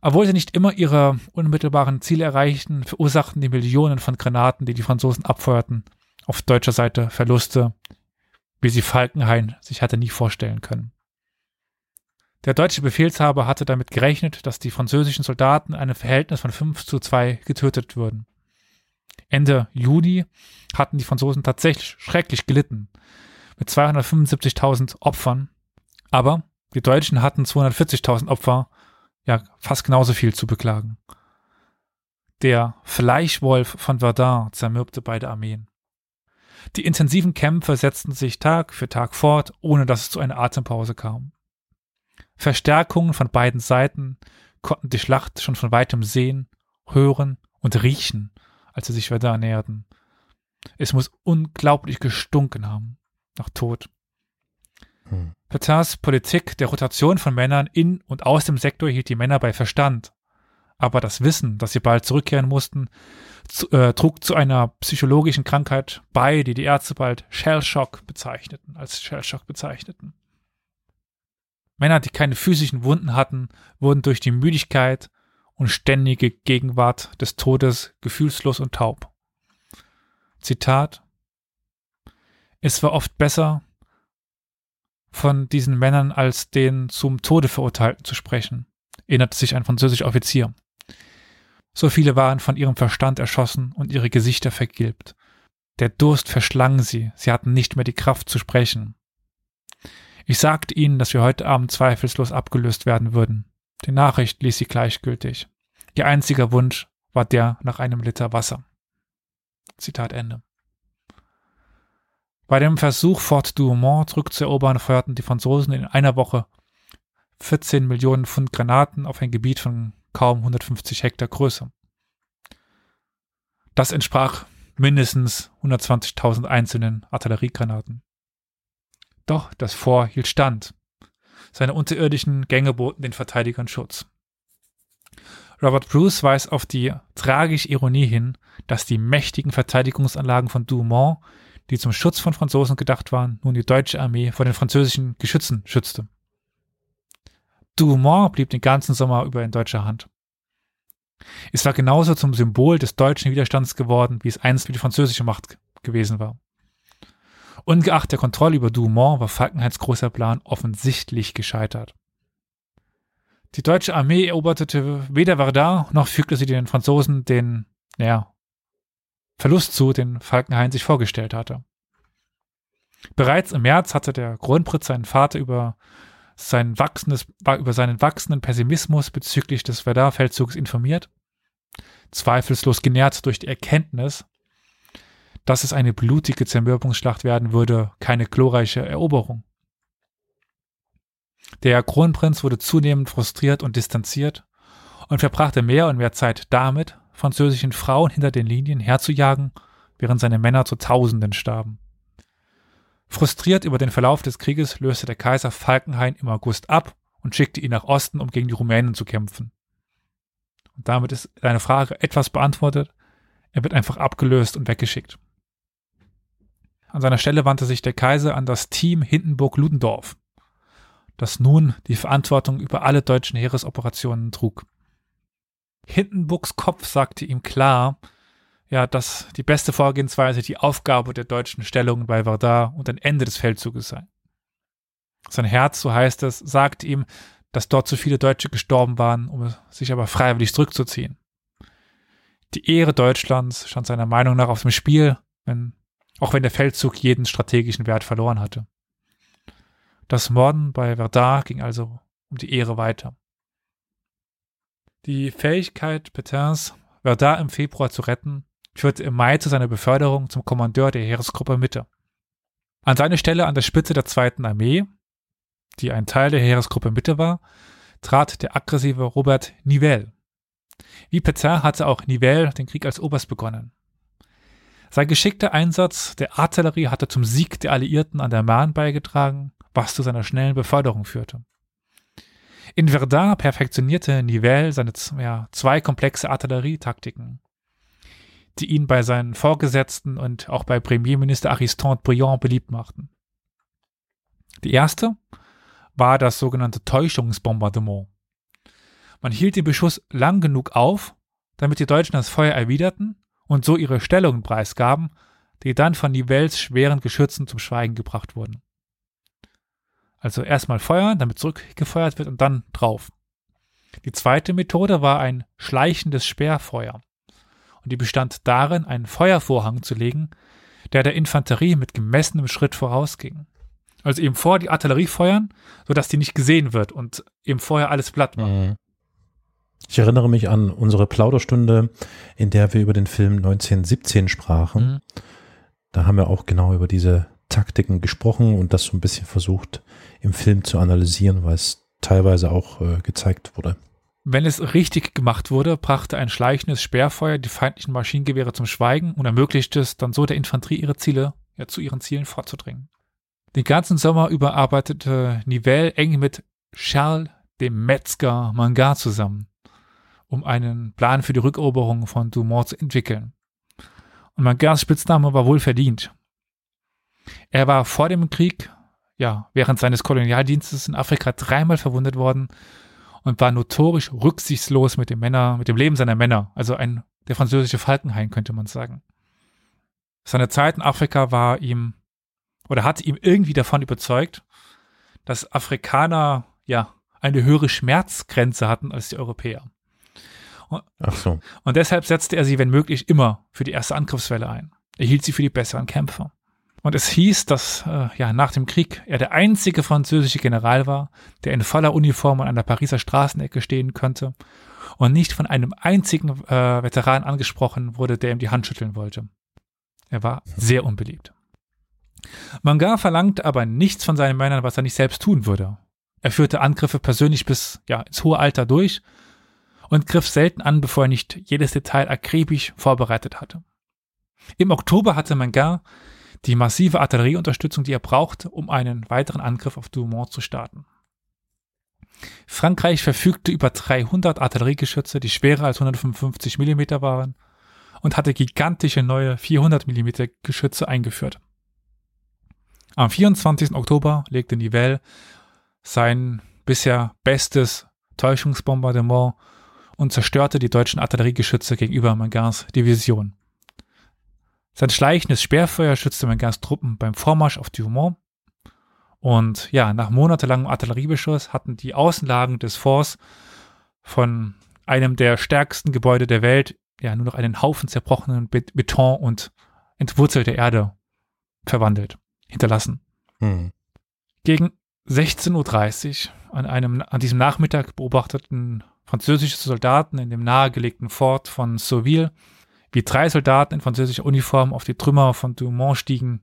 S1: Obwohl sie nicht immer ihre unmittelbaren Ziele erreichten, verursachten die Millionen von Granaten, die die Franzosen abfeuerten, auf deutscher Seite Verluste, wie sie Falkenhayn sich hatte nie vorstellen können. Der deutsche Befehlshaber hatte damit gerechnet, dass die französischen Soldaten in einem Verhältnis von 5 zu 2 getötet würden. Ende Juni hatten die Franzosen tatsächlich schrecklich gelitten, mit 275.000 Opfern, aber die Deutschen hatten 240.000 Opfer ja fast genauso viel zu beklagen. Der Fleischwolf von Verdun zermürbte beide Armeen. Die intensiven Kämpfe setzten sich Tag für Tag fort, ohne dass es zu einer Atempause kam. Verstärkungen von beiden Seiten konnten die Schlacht schon von weitem sehen, hören und riechen, als sie sich Verdun näherten. Es muss unglaublich gestunken haben nach Tod. Hm. Petins Politik der Rotation von Männern in und aus dem Sektor hielt die Männer bei Verstand. Aber das Wissen, dass sie bald zurückkehren mussten, zu, äh, trug zu einer psychologischen Krankheit bei, die die Ärzte bald Shellshock bezeichneten, als Shellshock bezeichneten. Männer, die keine physischen Wunden hatten, wurden durch die Müdigkeit und ständige Gegenwart des Todes gefühlslos und taub. Zitat Es war oft besser, von diesen Männern als den zum Tode verurteilten zu sprechen, erinnerte sich ein französischer Offizier. So viele waren von ihrem Verstand erschossen und ihre Gesichter vergilbt. Der Durst verschlang sie, sie hatten nicht mehr die Kraft zu sprechen. Ich sagte ihnen, dass wir heute Abend zweifellos abgelöst werden würden. Die Nachricht ließ sie gleichgültig. Ihr einziger Wunsch war der nach einem Liter Wasser. Zitat Ende. Bei dem Versuch, Fort Douaumont zurückzuerobern, feuerten die Franzosen in einer Woche 14 Millionen Pfund Granaten auf ein Gebiet von kaum 150 Hektar Größe. Das entsprach mindestens 120.000 einzelnen Artilleriegranaten. Doch das Fort hielt stand. Seine unterirdischen Gänge boten den Verteidigern Schutz. Robert Bruce weist auf die tragische Ironie hin, dass die mächtigen Verteidigungsanlagen von Douaumont, die zum Schutz von Franzosen gedacht waren, nun die deutsche Armee vor den französischen Geschützen schützte. Douaumont blieb den ganzen Sommer über in deutscher Hand. Es war genauso zum Symbol des deutschen Widerstands geworden, wie es einst für die französische Macht gewesen war. Ungeachtet der Kontrolle über Douaumont war Falkenhains großer Plan offensichtlich gescheitert. Die deutsche Armee eroberte weder Verdun noch fügte sie den Franzosen den, naja, Verlust zu, den Falkenhayn sich vorgestellt hatte. Bereits im März hatte der Kronprinz seinen Vater über, sein über seinen wachsenden Pessimismus bezüglich des Verdun-Feldzugs informiert, zweifellos genährt durch die Erkenntnis, dass es eine blutige Zermürbungsschlacht werden würde, keine glorreiche Eroberung. Der Kronprinz wurde zunehmend frustriert und distanziert und verbrachte mehr und mehr Zeit damit, französischen Frauen hinter den Linien herzujagen, während seine Männer zu Tausenden starben. Frustriert über den Verlauf des Krieges löste der Kaiser Falkenhayn im August ab und schickte ihn nach Osten, um gegen die Rumänen zu kämpfen. Und damit ist deine Frage etwas beantwortet. Er wird einfach abgelöst und weggeschickt. An seiner Stelle wandte sich der Kaiser an das Team Hindenburg-Ludendorff, das nun die Verantwortung über alle deutschen Heeresoperationen trug. Hindenburgs Kopf sagte ihm klar, ja, dass die beste Vorgehensweise die Aufgabe der deutschen Stellungen bei Verdun und ein Ende des Feldzuges sei. Sein Herz, so heißt es, sagte ihm, dass dort zu viele Deutsche gestorben waren, um sich aber freiwillig zurückzuziehen. Die Ehre Deutschlands stand seiner Meinung nach auf dem Spiel, wenn auch wenn der Feldzug jeden strategischen Wert verloren hatte. Das Morden bei Verdun ging also um die Ehre weiter. Die Fähigkeit Petins, Verdun im Februar zu retten, führte im Mai zu seiner Beförderung zum Kommandeur der Heeresgruppe Mitte. An seine Stelle an der Spitze der zweiten Armee, die ein Teil der Heeresgruppe Mitte war, trat der aggressive Robert Nivelle. Wie Petain hatte auch Nivelle den Krieg als Oberst begonnen. Sein geschickter Einsatz der Artillerie hatte zum Sieg der Alliierten an der Marne beigetragen, was zu seiner schnellen Beförderung führte. In Verdun perfektionierte Nivelle seine ja, zwei komplexe Artillerietaktiken, die ihn bei seinen Vorgesetzten und auch bei Premierminister Aristide Briand beliebt machten. Die erste war das sogenannte Täuschungsbombardement. Man hielt den Beschuss lang genug auf, damit die Deutschen das Feuer erwiderten und so ihre Stellungen preisgaben, die dann von Nivelles schweren Geschützen zum Schweigen gebracht wurden. Also erstmal feuern, damit zurückgefeuert wird und dann drauf. Die zweite Methode war ein schleichendes Sperrfeuer. Und die bestand darin, einen Feuervorhang zu legen, der der Infanterie mit gemessenem Schritt vorausging. Also eben vor die Artillerie feuern, sodass die nicht gesehen wird und eben vorher alles platt machen. Mhm.
S2: Ich erinnere mich an unsere Plauderstunde, in der wir über den Film 1917 sprachen. Mhm. Da haben wir auch genau über diese Taktiken gesprochen und das so ein bisschen versucht im Film zu analysieren, weil es teilweise auch äh, gezeigt wurde.
S1: Wenn es richtig gemacht wurde, brachte ein schleichendes Sperrfeuer die feindlichen Maschinengewehre zum Schweigen und ermöglichte es dann so der Infanterie ihre Ziele, ja, zu ihren Zielen vorzudringen. Den ganzen Sommer über arbeitete Nivelle eng mit Charles dem Metzger Mangard zusammen um einen Plan für die Rückeroberung von Dumont zu entwickeln. Und Mangards Spitzname war wohl verdient. Er war vor dem Krieg, ja, während seines Kolonialdienstes in Afrika dreimal verwundet worden und war notorisch rücksichtslos mit dem Männer, mit dem Leben seiner Männer. Also ein, der französische Falkenhain, könnte man sagen. Seine Zeit in Afrika war ihm, oder hat ihm irgendwie davon überzeugt, dass Afrikaner, ja, eine höhere Schmerzgrenze hatten als die Europäer. Und,
S2: Ach so.
S1: und deshalb setzte er sie, wenn möglich, immer für die erste Angriffswelle ein. Er hielt sie für die besseren Kämpfer. Und es hieß, dass äh, ja nach dem Krieg er der einzige französische General war, der in voller Uniform an einer Pariser Straßenecke stehen könnte und nicht von einem einzigen äh, Veteran angesprochen wurde, der ihm die Hand schütteln wollte. Er war sehr unbeliebt. Manga verlangte aber nichts von seinen Männern, was er nicht selbst tun würde. Er führte Angriffe persönlich bis ja, ins hohe Alter durch und griff selten an, bevor er nicht jedes Detail akribisch vorbereitet hatte. Im Oktober hatte Manga die massive Artillerieunterstützung, die er brauchte, um einen weiteren Angriff auf Dumont zu starten. Frankreich verfügte über 300 Artilleriegeschütze, die schwerer als 155 mm waren und hatte gigantische neue 400 mm Geschütze eingeführt. Am 24. Oktober legte Nivelle sein bisher bestes Täuschungsbombardement und zerstörte die deutschen Artilleriegeschütze gegenüber Mangins Division. Sein schleichendes Sperrfeuer schützte Mangins Truppen beim Vormarsch auf Dumont. Und ja, nach monatelangem Artilleriebeschuss hatten die Außenlagen des Forts von einem der stärksten Gebäude der Welt ja nur noch einen Haufen zerbrochenen Bet Beton und entwurzelte Erde verwandelt, hinterlassen.
S2: Hm.
S1: Gegen 16.30 Uhr an einem, an diesem Nachmittag beobachteten französische Soldaten in dem nahegelegten Fort von Sauville, wie drei Soldaten in französischer Uniform auf die Trümmer von Dumont stiegen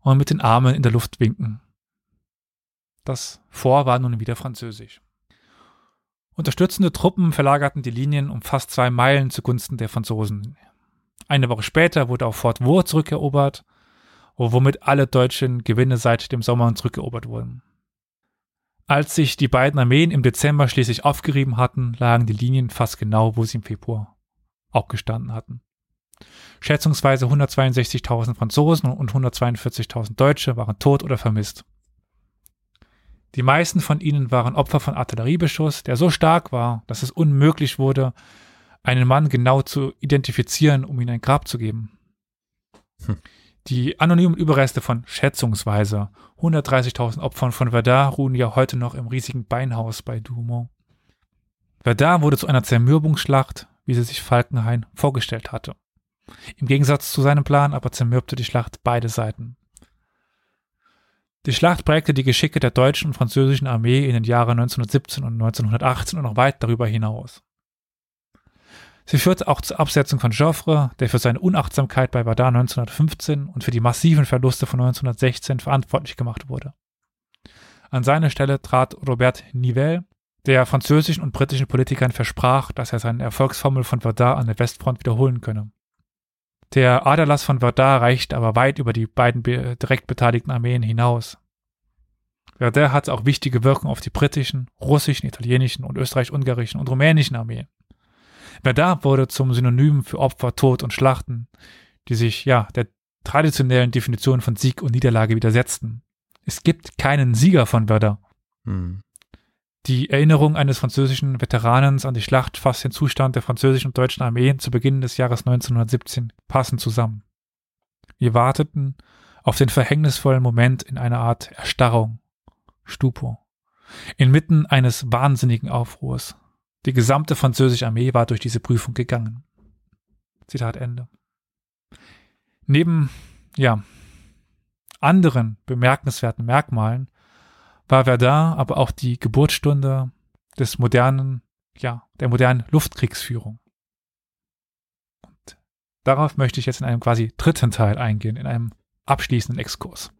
S1: und mit den Armen in der Luft winken. Das Fort war nun wieder französisch. Unterstützende Truppen verlagerten die Linien um fast zwei Meilen zugunsten der Franzosen. Eine Woche später wurde auch Fort Vaux zurückerobert, womit alle deutschen Gewinne seit dem Sommer zurückerobert wurden. Als sich die beiden Armeen im Dezember schließlich aufgerieben hatten, lagen die Linien fast genau, wo sie im Februar auch gestanden hatten. Schätzungsweise 162.000 Franzosen und 142.000 Deutsche waren tot oder vermisst. Die meisten von ihnen waren Opfer von Artilleriebeschuss, der so stark war, dass es unmöglich wurde, einen Mann genau zu identifizieren, um ihm ein Grab zu geben.
S2: Hm.
S1: Die anonymen Überreste von schätzungsweise 130.000 Opfern von Verdun ruhen ja heute noch im riesigen Beinhaus bei Dumont. Verdun wurde zu einer Zermürbungsschlacht, wie sie sich Falkenhayn vorgestellt hatte. Im Gegensatz zu seinem Plan aber zermürbte die Schlacht beide Seiten. Die Schlacht prägte die Geschicke der deutschen und französischen Armee in den Jahren 1917 und 1918 und noch weit darüber hinaus. Sie führte auch zur Absetzung von Joffre, der für seine Unachtsamkeit bei Verdun 1915 und für die massiven Verluste von 1916 verantwortlich gemacht wurde. An seine Stelle trat Robert Nivelle, der französischen und britischen Politikern versprach, dass er seine Erfolgsformel von Verdun an der Westfront wiederholen könne. Der Aderlass von Verdun reicht aber weit über die beiden direkt beteiligten Armeen hinaus. Verdun hatte auch wichtige Wirkung auf die britischen, russischen, italienischen und österreich-ungarischen und rumänischen Armeen. Verdun wurde zum Synonym für Opfer, Tod und Schlachten, die sich ja der traditionellen Definition von Sieg und Niederlage widersetzten. Es gibt keinen Sieger von Verdun.
S2: Hm.
S1: Die Erinnerung eines französischen Veteranens an die Schlacht fasst den Zustand der französischen und deutschen Armeen zu Beginn des Jahres 1917 passend zusammen. Wir warteten auf den verhängnisvollen Moment in einer Art Erstarrung, Stupor, inmitten eines wahnsinnigen Aufruhrs. Die gesamte französische Armee war durch diese Prüfung gegangen. Zitat Ende. Neben, ja, anderen bemerkenswerten Merkmalen war Verdun aber auch die Geburtsstunde des modernen, ja, der modernen Luftkriegsführung. Und darauf möchte ich jetzt in einem quasi dritten Teil eingehen, in einem abschließenden Exkurs.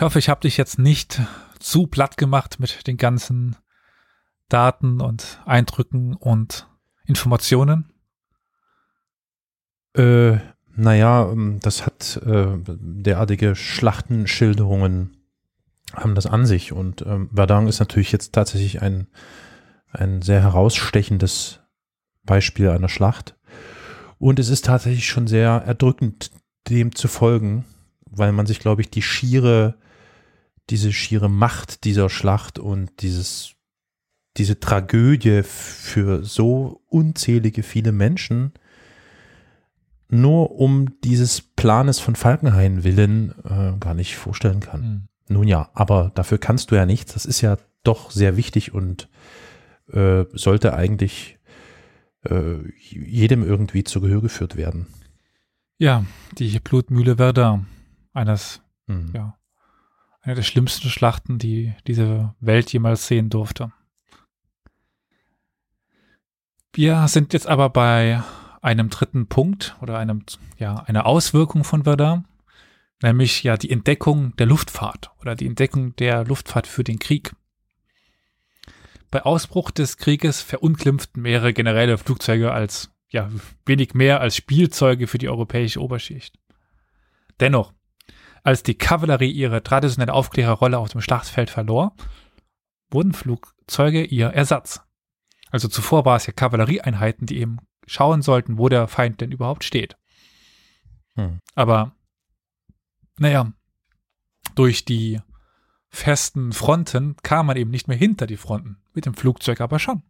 S1: Ich hoffe, ich habe dich jetzt nicht zu platt gemacht mit den ganzen Daten und Eindrücken und Informationen.
S2: Äh, naja, ähm, das hat äh, derartige Schlachtenschilderungen haben das an sich und ähm, Verdun ist natürlich jetzt tatsächlich ein, ein sehr herausstechendes Beispiel einer Schlacht. Und es ist tatsächlich schon sehr erdrückend, dem zu folgen, weil man sich, glaube ich, die schiere, diese schiere Macht dieser Schlacht und dieses, diese Tragödie für so unzählige viele Menschen nur um dieses Planes von Falkenhayn willen äh, gar nicht vorstellen kann.
S1: Mhm.
S2: Nun ja, aber dafür kannst du ja nichts. Das ist ja doch sehr wichtig und äh, sollte eigentlich äh, jedem irgendwie zu Gehör geführt werden.
S1: Ja, die Blutmühle Verdun. Eines,
S2: Hm.
S1: ja, eine der schlimmsten Schlachten, die diese Welt jemals sehen durfte. Wir sind jetzt aber bei einem dritten Punkt oder einem, ja, einer Auswirkung von Verdun, nämlich ja die Entdeckung der Luftfahrt oder die Entdeckung der Luftfahrt für den Krieg. Bei Ausbruch des Krieges verunglimpften mehrere generelle Flugzeuge als ja wenig mehr als Spielzeuge für die europäische Oberschicht. Dennoch, als die Kavallerie ihre traditionelle Aufklärerrolle auf dem Schlachtfeld verlor, wurden Flugzeuge ihr Ersatz. Also zuvor war es ja Kavallerieeinheiten, die eben schauen sollten, wo der Feind denn überhaupt steht.
S2: Hm.
S1: Aber naja, durch die festen Fronten kam man eben nicht mehr hinter die Fronten, mit dem Flugzeug aber schon.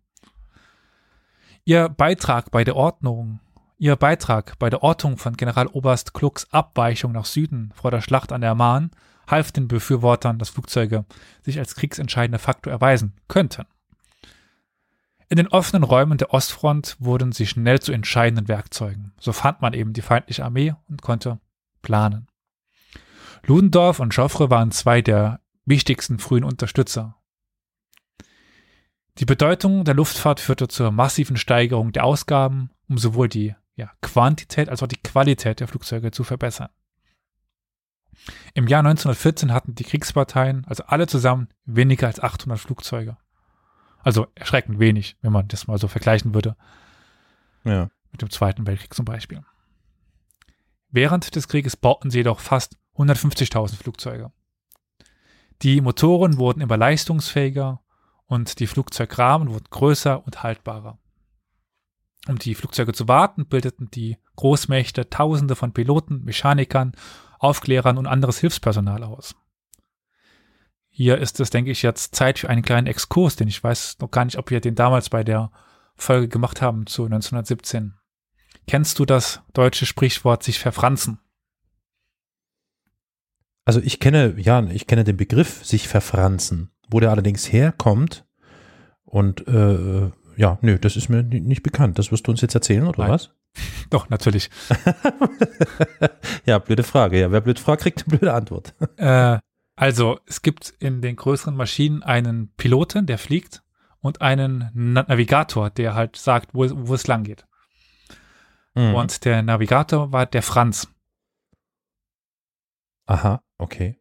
S1: Ihr Beitrag bei der Ordnung, ihr Beitrag bei der Ortung von Generaloberst Klucks Abweichung nach Süden vor der Schlacht an der Marne half den Befürwortern, dass Flugzeuge sich als kriegsentscheidender Faktor erweisen könnten. In den offenen Räumen der Ostfront wurden sie schnell zu entscheidenden Werkzeugen. So fand man eben die feindliche Armee und konnte planen. Ludendorff und Joffre waren zwei der wichtigsten frühen Unterstützer. Die Bedeutung der Luftfahrt führte zur massiven Steigerung der Ausgaben, um sowohl die ja, Quantität als auch die Qualität der Flugzeuge zu verbessern. Im Jahr 1914 hatten die Kriegsparteien, also alle zusammen, weniger als 800 Flugzeuge. Also erschreckend wenig, wenn man das mal so vergleichen würde
S2: Ja.
S1: mit dem Zweiten Weltkrieg zum Beispiel. Während des Krieges bauten sie jedoch fast 150.000 Flugzeuge. Die Motoren wurden immer leistungsfähiger und die Flugzeugrahmen wurden größer und haltbarer. Um die Flugzeuge zu warten, bildeten die Großmächte Tausende von Piloten, Mechanikern, Aufklärern und anderes Hilfspersonal aus. Hier ist es, denke ich, jetzt Zeit für einen kleinen Exkurs, denn ich weiß noch gar nicht, ob wir den damals bei der Folge gemacht haben zu 1917. Kennst du das deutsche Sprichwort sich verfranzen?
S2: Also ich kenne, ja, ich kenne den Begriff sich verfranzen. Wo der allerdings herkommt und äh, ja, nö, das ist mir ni- nicht bekannt. Das wirst du uns jetzt erzählen, oder
S1: Nein.
S2: was? (laughs)
S1: Doch, natürlich. (laughs)
S2: ja, blöde Frage. Ja, wer blöd fragt, kriegt eine blöde Antwort. (laughs)
S1: äh, also, es gibt in den größeren Maschinen einen Piloten, der fliegt, und einen Na Navigator, der halt sagt, wo, wo es lang geht.
S2: Mhm.
S1: Und der Navigator war der Franz.
S2: Aha, okay.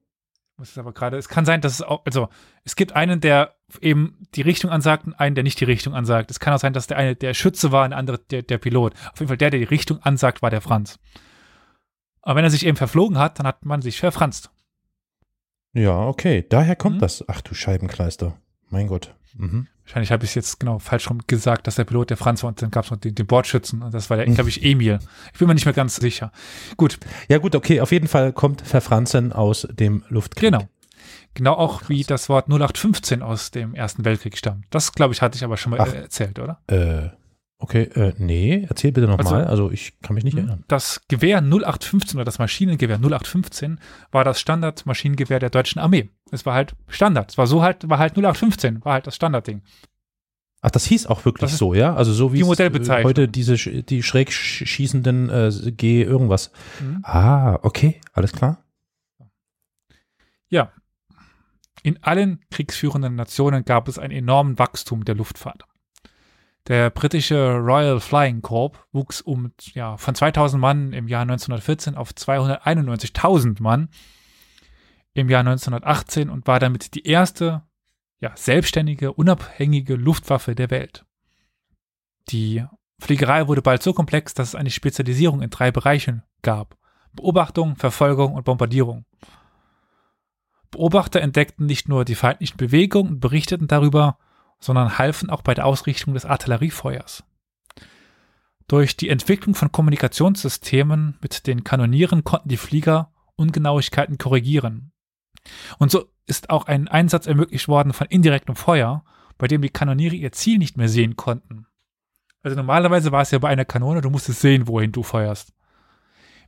S1: Muss es aber gerade, es kann sein, dass es auch, also es gibt einen, der eben die Richtung ansagt und einen, der nicht die Richtung ansagt. Es kann auch sein, dass der eine der Schütze war und der andere der, der Pilot. Auf jeden Fall der, der die Richtung ansagt, war der Franz. Aber wenn er sich eben verflogen hat, dann hat man sich verfranst.
S2: Ja, okay. Daher kommt
S1: Mhm.
S2: das. Ach du Scheibenkleister. Mein Gott. Mhm.
S1: Wahrscheinlich habe ich es jetzt genau falsch rum gesagt, dass der Pilot der Franz war und dann gab es noch den, den Bordschützen und das war der, glaube ich, Emil. Ich bin mir nicht mehr ganz sicher. Gut,
S2: Ja gut, okay. Auf jeden Fall kommt Verfranzen aus dem Luftkrieg.
S1: genau. Genau auch wie das Wort 0815 aus dem Ersten Weltkrieg stammt. Das, glaube ich, hatte ich aber schon mal
S2: Ach.
S1: äh, erzählt, oder?
S2: Äh, okay, äh, nee, erzähl bitte nochmal.
S1: Also-
S2: Also, ich kann mich nicht erinnern.
S1: Das Gewehr 0815 oder das Maschinengewehr 0815 war das Standardmaschinengewehr der deutschen Armee. Es war halt Standard. Es war so halt, war halt 0815, war halt das Standardding.
S2: Ach, das hieß auch wirklich so, ja? Also so wie
S1: die
S2: äh, heute diese die schräg sch- schießenden äh, G irgendwas.
S1: Mhm.
S2: Ah, okay, alles klar.
S1: Ja. In allen kriegsführenden Nationen gab es einen enormen Wachstum der Luftfahrt. Der britische Royal Flying Corps wuchs um ja, von 2000 Mann im Jahr 1914 auf 291.000 Mann im Jahr 1918 und war damit die erste ja, selbstständige, unabhängige Luftwaffe der Welt. Die Fliegerei wurde bald so komplex, dass es eine Spezialisierung in drei Bereichen gab. Beobachtung, Verfolgung und Bombardierung. Beobachter entdeckten nicht nur die feindlichen Bewegungen und berichteten darüber, sondern halfen auch bei der Ausrichtung des Artilleriefeuers. Durch die Entwicklung von Kommunikationssystemen mit den Kanonieren konnten die Flieger Ungenauigkeiten korrigieren. Und so ist auch ein Einsatz ermöglicht worden von indirektem Feuer, bei dem die Kanoniere ihr Ziel nicht mehr sehen konnten. Also normalerweise war es ja bei einer Kanone, du musstest sehen, wohin du feuerst.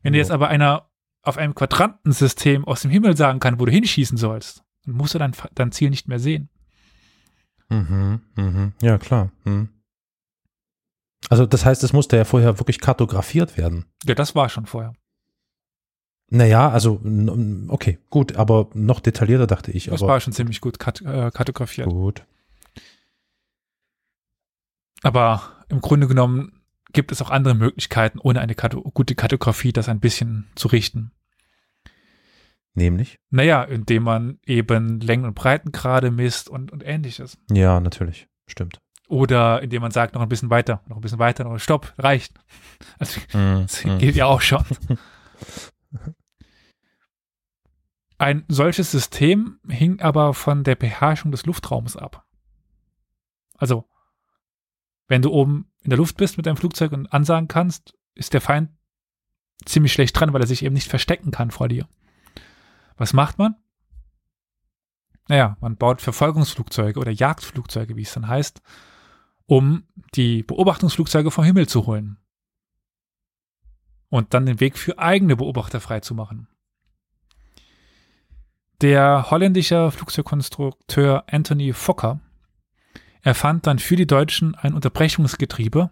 S1: Wenn ja. dir jetzt aber einer auf einem Quadrantensystem aus dem Himmel sagen kann, wo du hinschießen sollst, dann musst du dein, dein Ziel nicht mehr sehen.
S2: Mhm, mhm. Ja, klar. Mhm. Also das heißt, es musste ja vorher wirklich kartografiert werden.
S1: Ja, das war schon vorher.
S2: Naja, also okay, gut, aber noch detaillierter dachte ich.
S1: Das war schon ziemlich gut kat äh, kartografiert.
S2: Gut.
S1: Aber im Grunde genommen gibt es auch andere Möglichkeiten, ohne eine Kato gute Kartografie das ein bisschen zu richten.
S2: Nämlich?
S1: Naja, indem man eben Längen- und Breitengrade misst und, und ähnliches.
S2: Ja, natürlich. Stimmt.
S1: Oder indem man sagt, noch ein bisschen weiter, noch ein bisschen weiter, noch Stopp, reicht. (laughs) Also, mm, das mm. geht ja auch schon. (laughs) Ein solches System hing aber von der Beherrschung des Luftraums ab. Also, wenn du oben in der Luft bist mit deinem Flugzeug und ansagen kannst, ist der Feind ziemlich schlecht dran, weil er sich eben nicht verstecken kann vor dir. Was macht man? Naja, man baut Verfolgungsflugzeuge oder Jagdflugzeuge, wie es dann heißt, um die Beobachtungsflugzeuge vom Himmel zu holen. Und dann den Weg für eigene Beobachter freizumachen. Der holländische Flugzeugkonstrukteur Anthony Fokker erfand dann für die Deutschen ein Unterbrechungsgetriebe,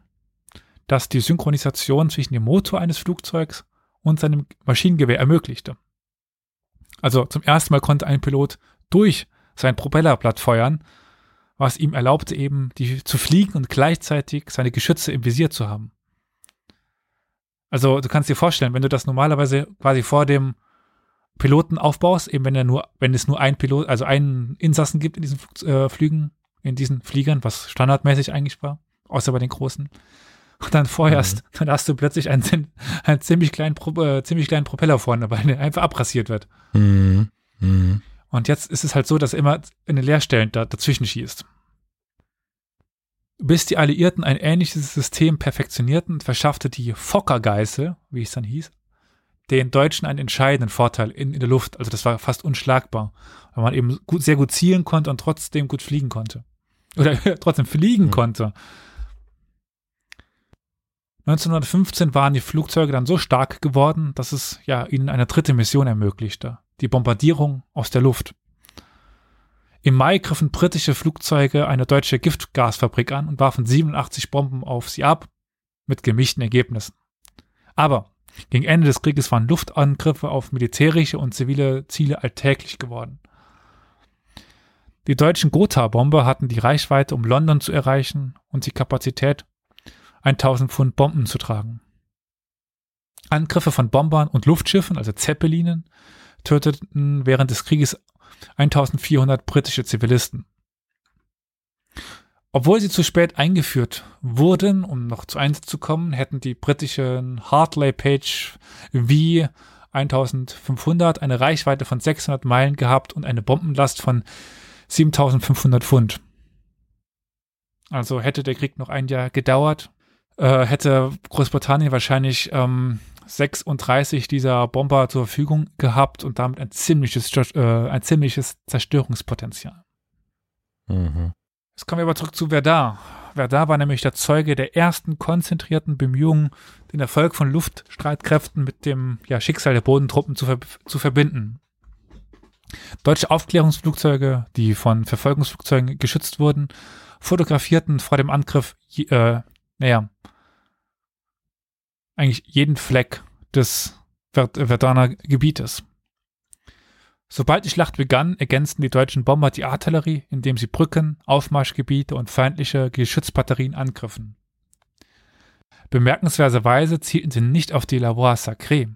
S1: das die Synchronisation zwischen dem Motor eines Flugzeugs und seinem Maschinengewehr ermöglichte. Also zum ersten Mal konnte ein Pilot durch sein Propellerblatt feuern, was ihm erlaubte eben die, zu fliegen und gleichzeitig seine Geschütze im Visier zu haben. Also du kannst dir vorstellen, wenn du das normalerweise quasi vor dem Piloten aufbaust, eben wenn er nur, wenn es nur ein Pilot, also einen Insassen gibt in diesen Flug, äh, Flügen, in diesen Fliegern, was standardmäßig eigentlich war, außer bei den großen. Und dann feuerst, mhm. dann hast du plötzlich einen, einen ziemlich kleinen, äh, ziemlich kleinen Propeller vorne, weil der einfach abrasiert wird.
S2: Mhm. Mhm.
S1: Und jetzt ist es halt so, dass er immer in den Leerstellen da, dazwischen schießt. Bis die Alliierten ein ähnliches System perfektionierten, verschaffte die Fokker-Geißel, wie es dann hieß, den Deutschen einen entscheidenden Vorteil in, in der Luft. Also das war fast unschlagbar, weil man eben gut, sehr gut zielen konnte und trotzdem gut fliegen konnte. Oder (laughs) trotzdem fliegen mhm. konnte. 1915 waren die Flugzeuge dann so stark geworden, dass es ja ihnen eine dritte Mission ermöglichte, die Bombardierung aus der Luft. Im Mai griffen britische Flugzeuge eine deutsche Giftgasfabrik an und warfen 87 Bomben auf sie ab, mit gemischten Ergebnissen. Aber gegen Ende des Krieges waren Luftangriffe auf militärische und zivile Ziele alltäglich geworden. Die deutschen Gotha-Bomber hatten die Reichweite, um London zu erreichen und die Kapazität, 1000 Pfund Bomben zu tragen. Angriffe von Bombern und Luftschiffen, also Zeppelinen, töteten während des Krieges 1400 britische Zivilisten. Obwohl sie zu spät eingeführt wurden, um noch zu Einsatz zu kommen, hätten die britischen Hartley Page V 1500 eine Reichweite von 600 Meilen gehabt und eine Bombenlast von 7500 Pfund. Also hätte der Krieg noch ein Jahr gedauert, äh, hätte Großbritannien wahrscheinlich ähm, 36 dieser Bomber zur Verfügung gehabt und damit ein ziemliches, äh, ein ziemliches Zerstörungspotenzial. Mhm. Jetzt kommen wir aber zurück zu Verdun. Verdun war nämlich der Zeuge der ersten konzentrierten Bemühungen, den Erfolg von Luftstreitkräften mit dem ja, Schicksal der Bodentruppen zu, ver zu verbinden. Deutsche Aufklärungsflugzeuge, die von Verfolgungsflugzeugen geschützt wurden, fotografierten vor dem Angriff, äh, naja, eigentlich jeden Fleck des Verduner Gebietes. Sobald die Schlacht begann, ergänzten die deutschen Bomber die Artillerie, indem sie Brücken, Aufmarschgebiete und feindliche Geschützbatterien angriffen. Bemerkenswerterweise zielten sie nicht auf die La Voie Sacrée,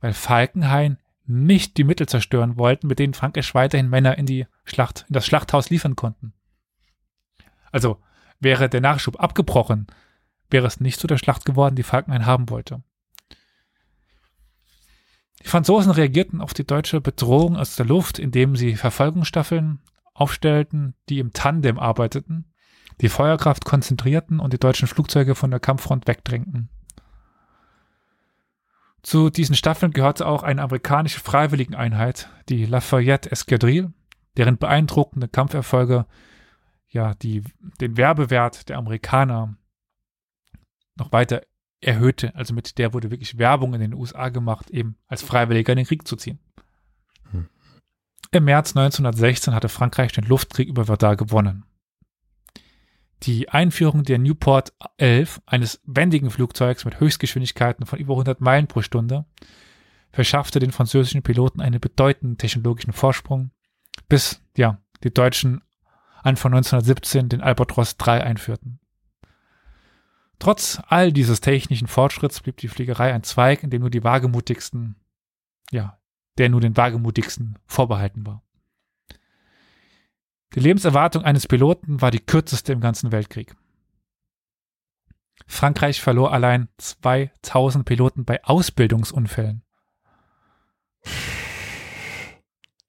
S1: weil Falkenhayn nicht die Mittel zerstören wollten, mit denen Frankreich weiterhin Männer in die Schlacht, in das Schlachthaus liefern konnten. Also wäre der Nachschub abgebrochen, wäre es nicht zu der Schlacht geworden, die Falkenhayn haben wollte. Die Franzosen reagierten auf die deutsche Bedrohung aus der Luft, indem sie Verfolgungsstaffeln aufstellten, die im Tandem arbeiteten, die Feuerkraft konzentrierten und die deutschen Flugzeuge von der Kampffront wegdrängten. Zu diesen Staffeln gehörte auch eine amerikanische Freiwilligeneinheit, die Lafayette Escadrille, deren beeindruckende Kampferfolge ja die, den Werbewert der Amerikaner noch weiter erhöhte. Also mit der wurde wirklich Werbung in den USA gemacht, eben als Freiwilliger in den Krieg zu ziehen. Hm. Im März 1916 hatte Frankreich den Luftkrieg über Verdun gewonnen. Die Einführung der Newport 11, eines wendigen Flugzeugs mit Höchstgeschwindigkeiten von über 100 Meilen pro Stunde, verschaffte den französischen Piloten einen bedeutenden technologischen Vorsprung, bis ja, die Deutschen Anfang 1917 den Albatros 3 einführten. Trotz all dieses technischen Fortschritts blieb die Fliegerei ein Zweig, in dem nur die wagemutigsten, ja, der nur den wagemutigsten vorbehalten war. Die Lebenserwartung eines Piloten war die kürzeste im ganzen Weltkrieg. Frankreich verlor allein 2000 Piloten bei Ausbildungsunfällen.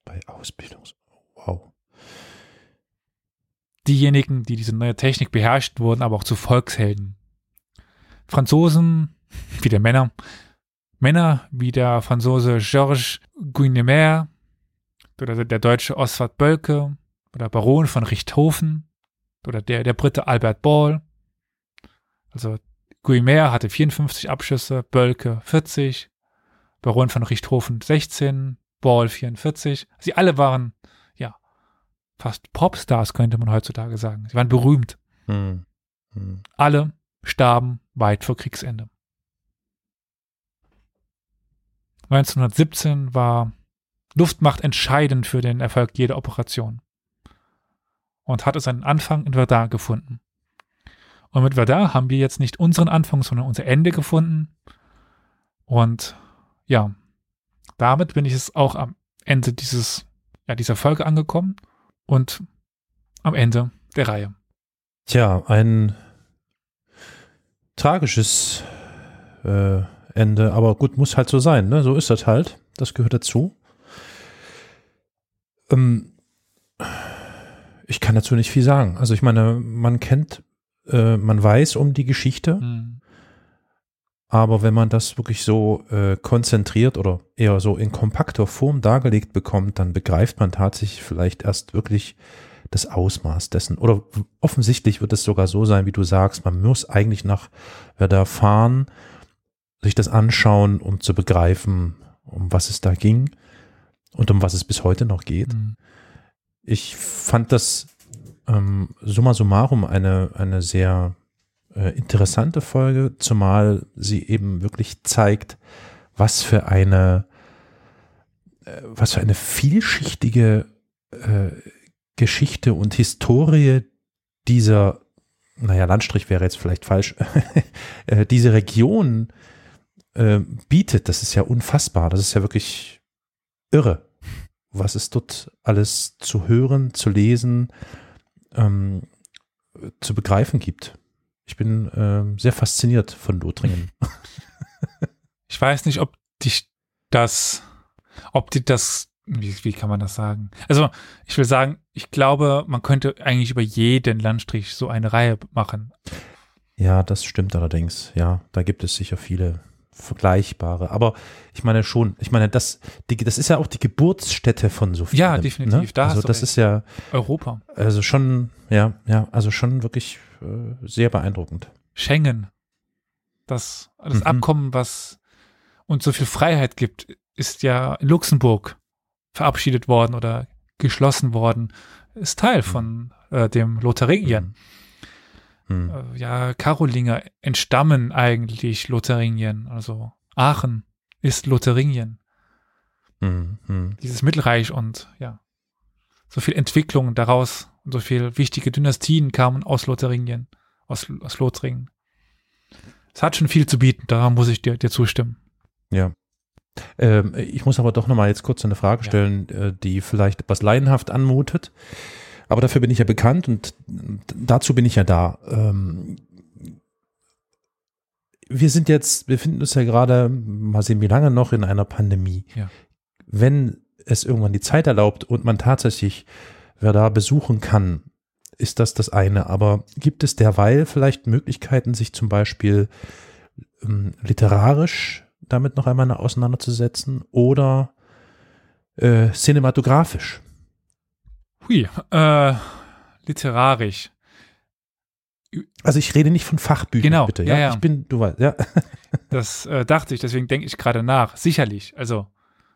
S2: Bei Ausbildungs... Wow.
S1: Diejenigen, die diese neue Technik beherrscht, wurden aber auch zu Volkshelden. Franzosen, wie der Männer, Männer wie der Franzose Georges Guynemer oder der deutsche Oswald Bölke oder Baron von Richthofen oder der, der Brite Albert Ball. Also Guimer hatte 54 Abschüsse, Bölke 40, Baron von Richthofen 16, Ball 44. Sie alle waren, ja, fast Popstars, könnte man heutzutage sagen. Sie waren berühmt. Hm. Hm. Alle starben weit vor Kriegsende. 1917 war Luftmacht entscheidend für den Erfolg jeder Operation und hatte seinen Anfang in Verdun gefunden. Und mit Verdun haben wir jetzt nicht unseren Anfang, sondern unser Ende gefunden. Und ja, damit bin ich es auch am Ende dieses, ja, dieser Folge angekommen und am Ende der Reihe.
S2: Tja, ein tragisches äh, Ende, aber gut, muss halt so sein, ne? So ist das halt. Das gehört dazu. Ähm, ich kann dazu nicht viel sagen. Also ich meine, man kennt, äh, man weiß um die Geschichte, mhm. aber wenn man das wirklich so äh, konzentriert oder eher so in kompakter Form dargelegt bekommt, dann begreift man tatsächlich vielleicht erst wirklich das Ausmaß dessen. Oder offensichtlich wird es sogar so sein, wie du sagst, man muss eigentlich nach Werder fahren, sich das anschauen, um zu begreifen, um was es da ging und um was es bis heute noch geht. Mhm. Ich fand das ähm, summa summarum eine, eine sehr äh, interessante Folge, zumal sie eben wirklich zeigt, was für eine, äh, was für eine vielschichtige äh, Geschichte und Historie dieser, naja, Landstrich wäre jetzt vielleicht falsch, (laughs) äh, diese Region äh, bietet. Das ist ja unfassbar. Das ist ja wirklich irre was es dort alles zu hören, zu lesen, ähm, zu begreifen gibt. Ich bin ähm, sehr fasziniert von Lothringen. (laughs)
S1: ich weiß nicht, ob dich das, ob die das, wie, wie kann man das sagen? Also, ich will sagen, ich glaube, man könnte eigentlich über jeden Landstrich so eine Reihe machen.
S2: Ja, das stimmt allerdings. Ja, da gibt es sicher viele vergleichbare. Aber ich meine schon, ich meine, das, die, das ist ja auch die Geburtsstätte von so
S1: vielen. Ja, definitiv. Ne?
S2: Da also das ist ja
S1: Europa.
S2: Also schon, ja, ja, also schon wirklich äh, sehr beeindruckend.
S1: Schengen. Das, das mhm. Abkommen, was uns so viel Freiheit gibt, ist ja in Luxemburg verabschiedet worden oder geschlossen worden. Ist Teil mhm. von äh, dem Lotharingien. Mhm. Hm. Äh, ja, Karolinger entstammen eigentlich Lotharingien. Also Aachen ist Lotharingien. Hm, hm. Dieses Mittelreich und ja, so viel Entwicklung daraus und so viel wichtige Dynastien kamen aus Lotharingien, aus, aus Lothringen. Es hat schon viel zu bieten, da muss ich dir, dir zustimmen.
S2: Ja. Ähm, ich muss aber doch nochmal jetzt kurz eine Frage stellen, äh, die vielleicht etwas laienhaft anmutet. Aber dafür bin ich ja bekannt und dazu bin ich ja da. Ähm, wir sind jetzt, wir befinden uns ja gerade, mal sehen, wie lange noch in einer Pandemie.
S1: Ja.
S2: Wenn es irgendwann die Zeit erlaubt und man tatsächlich wer da besuchen kann, ist das das eine. Aber gibt es derweil vielleicht Möglichkeiten, sich zum Beispiel ähm, literarisch damit noch einmal auseinanderzusetzen oder äh, cinematografisch?
S1: Hui, äh, literarisch.
S2: Also ich rede nicht von Fachbüchern,
S1: Genau,
S2: bitte.
S1: ja, ja.
S2: Ich bin, du weißt, ja. (laughs)
S1: Das äh, dachte ich, deswegen denke ich gerade nach. Sicherlich. Also,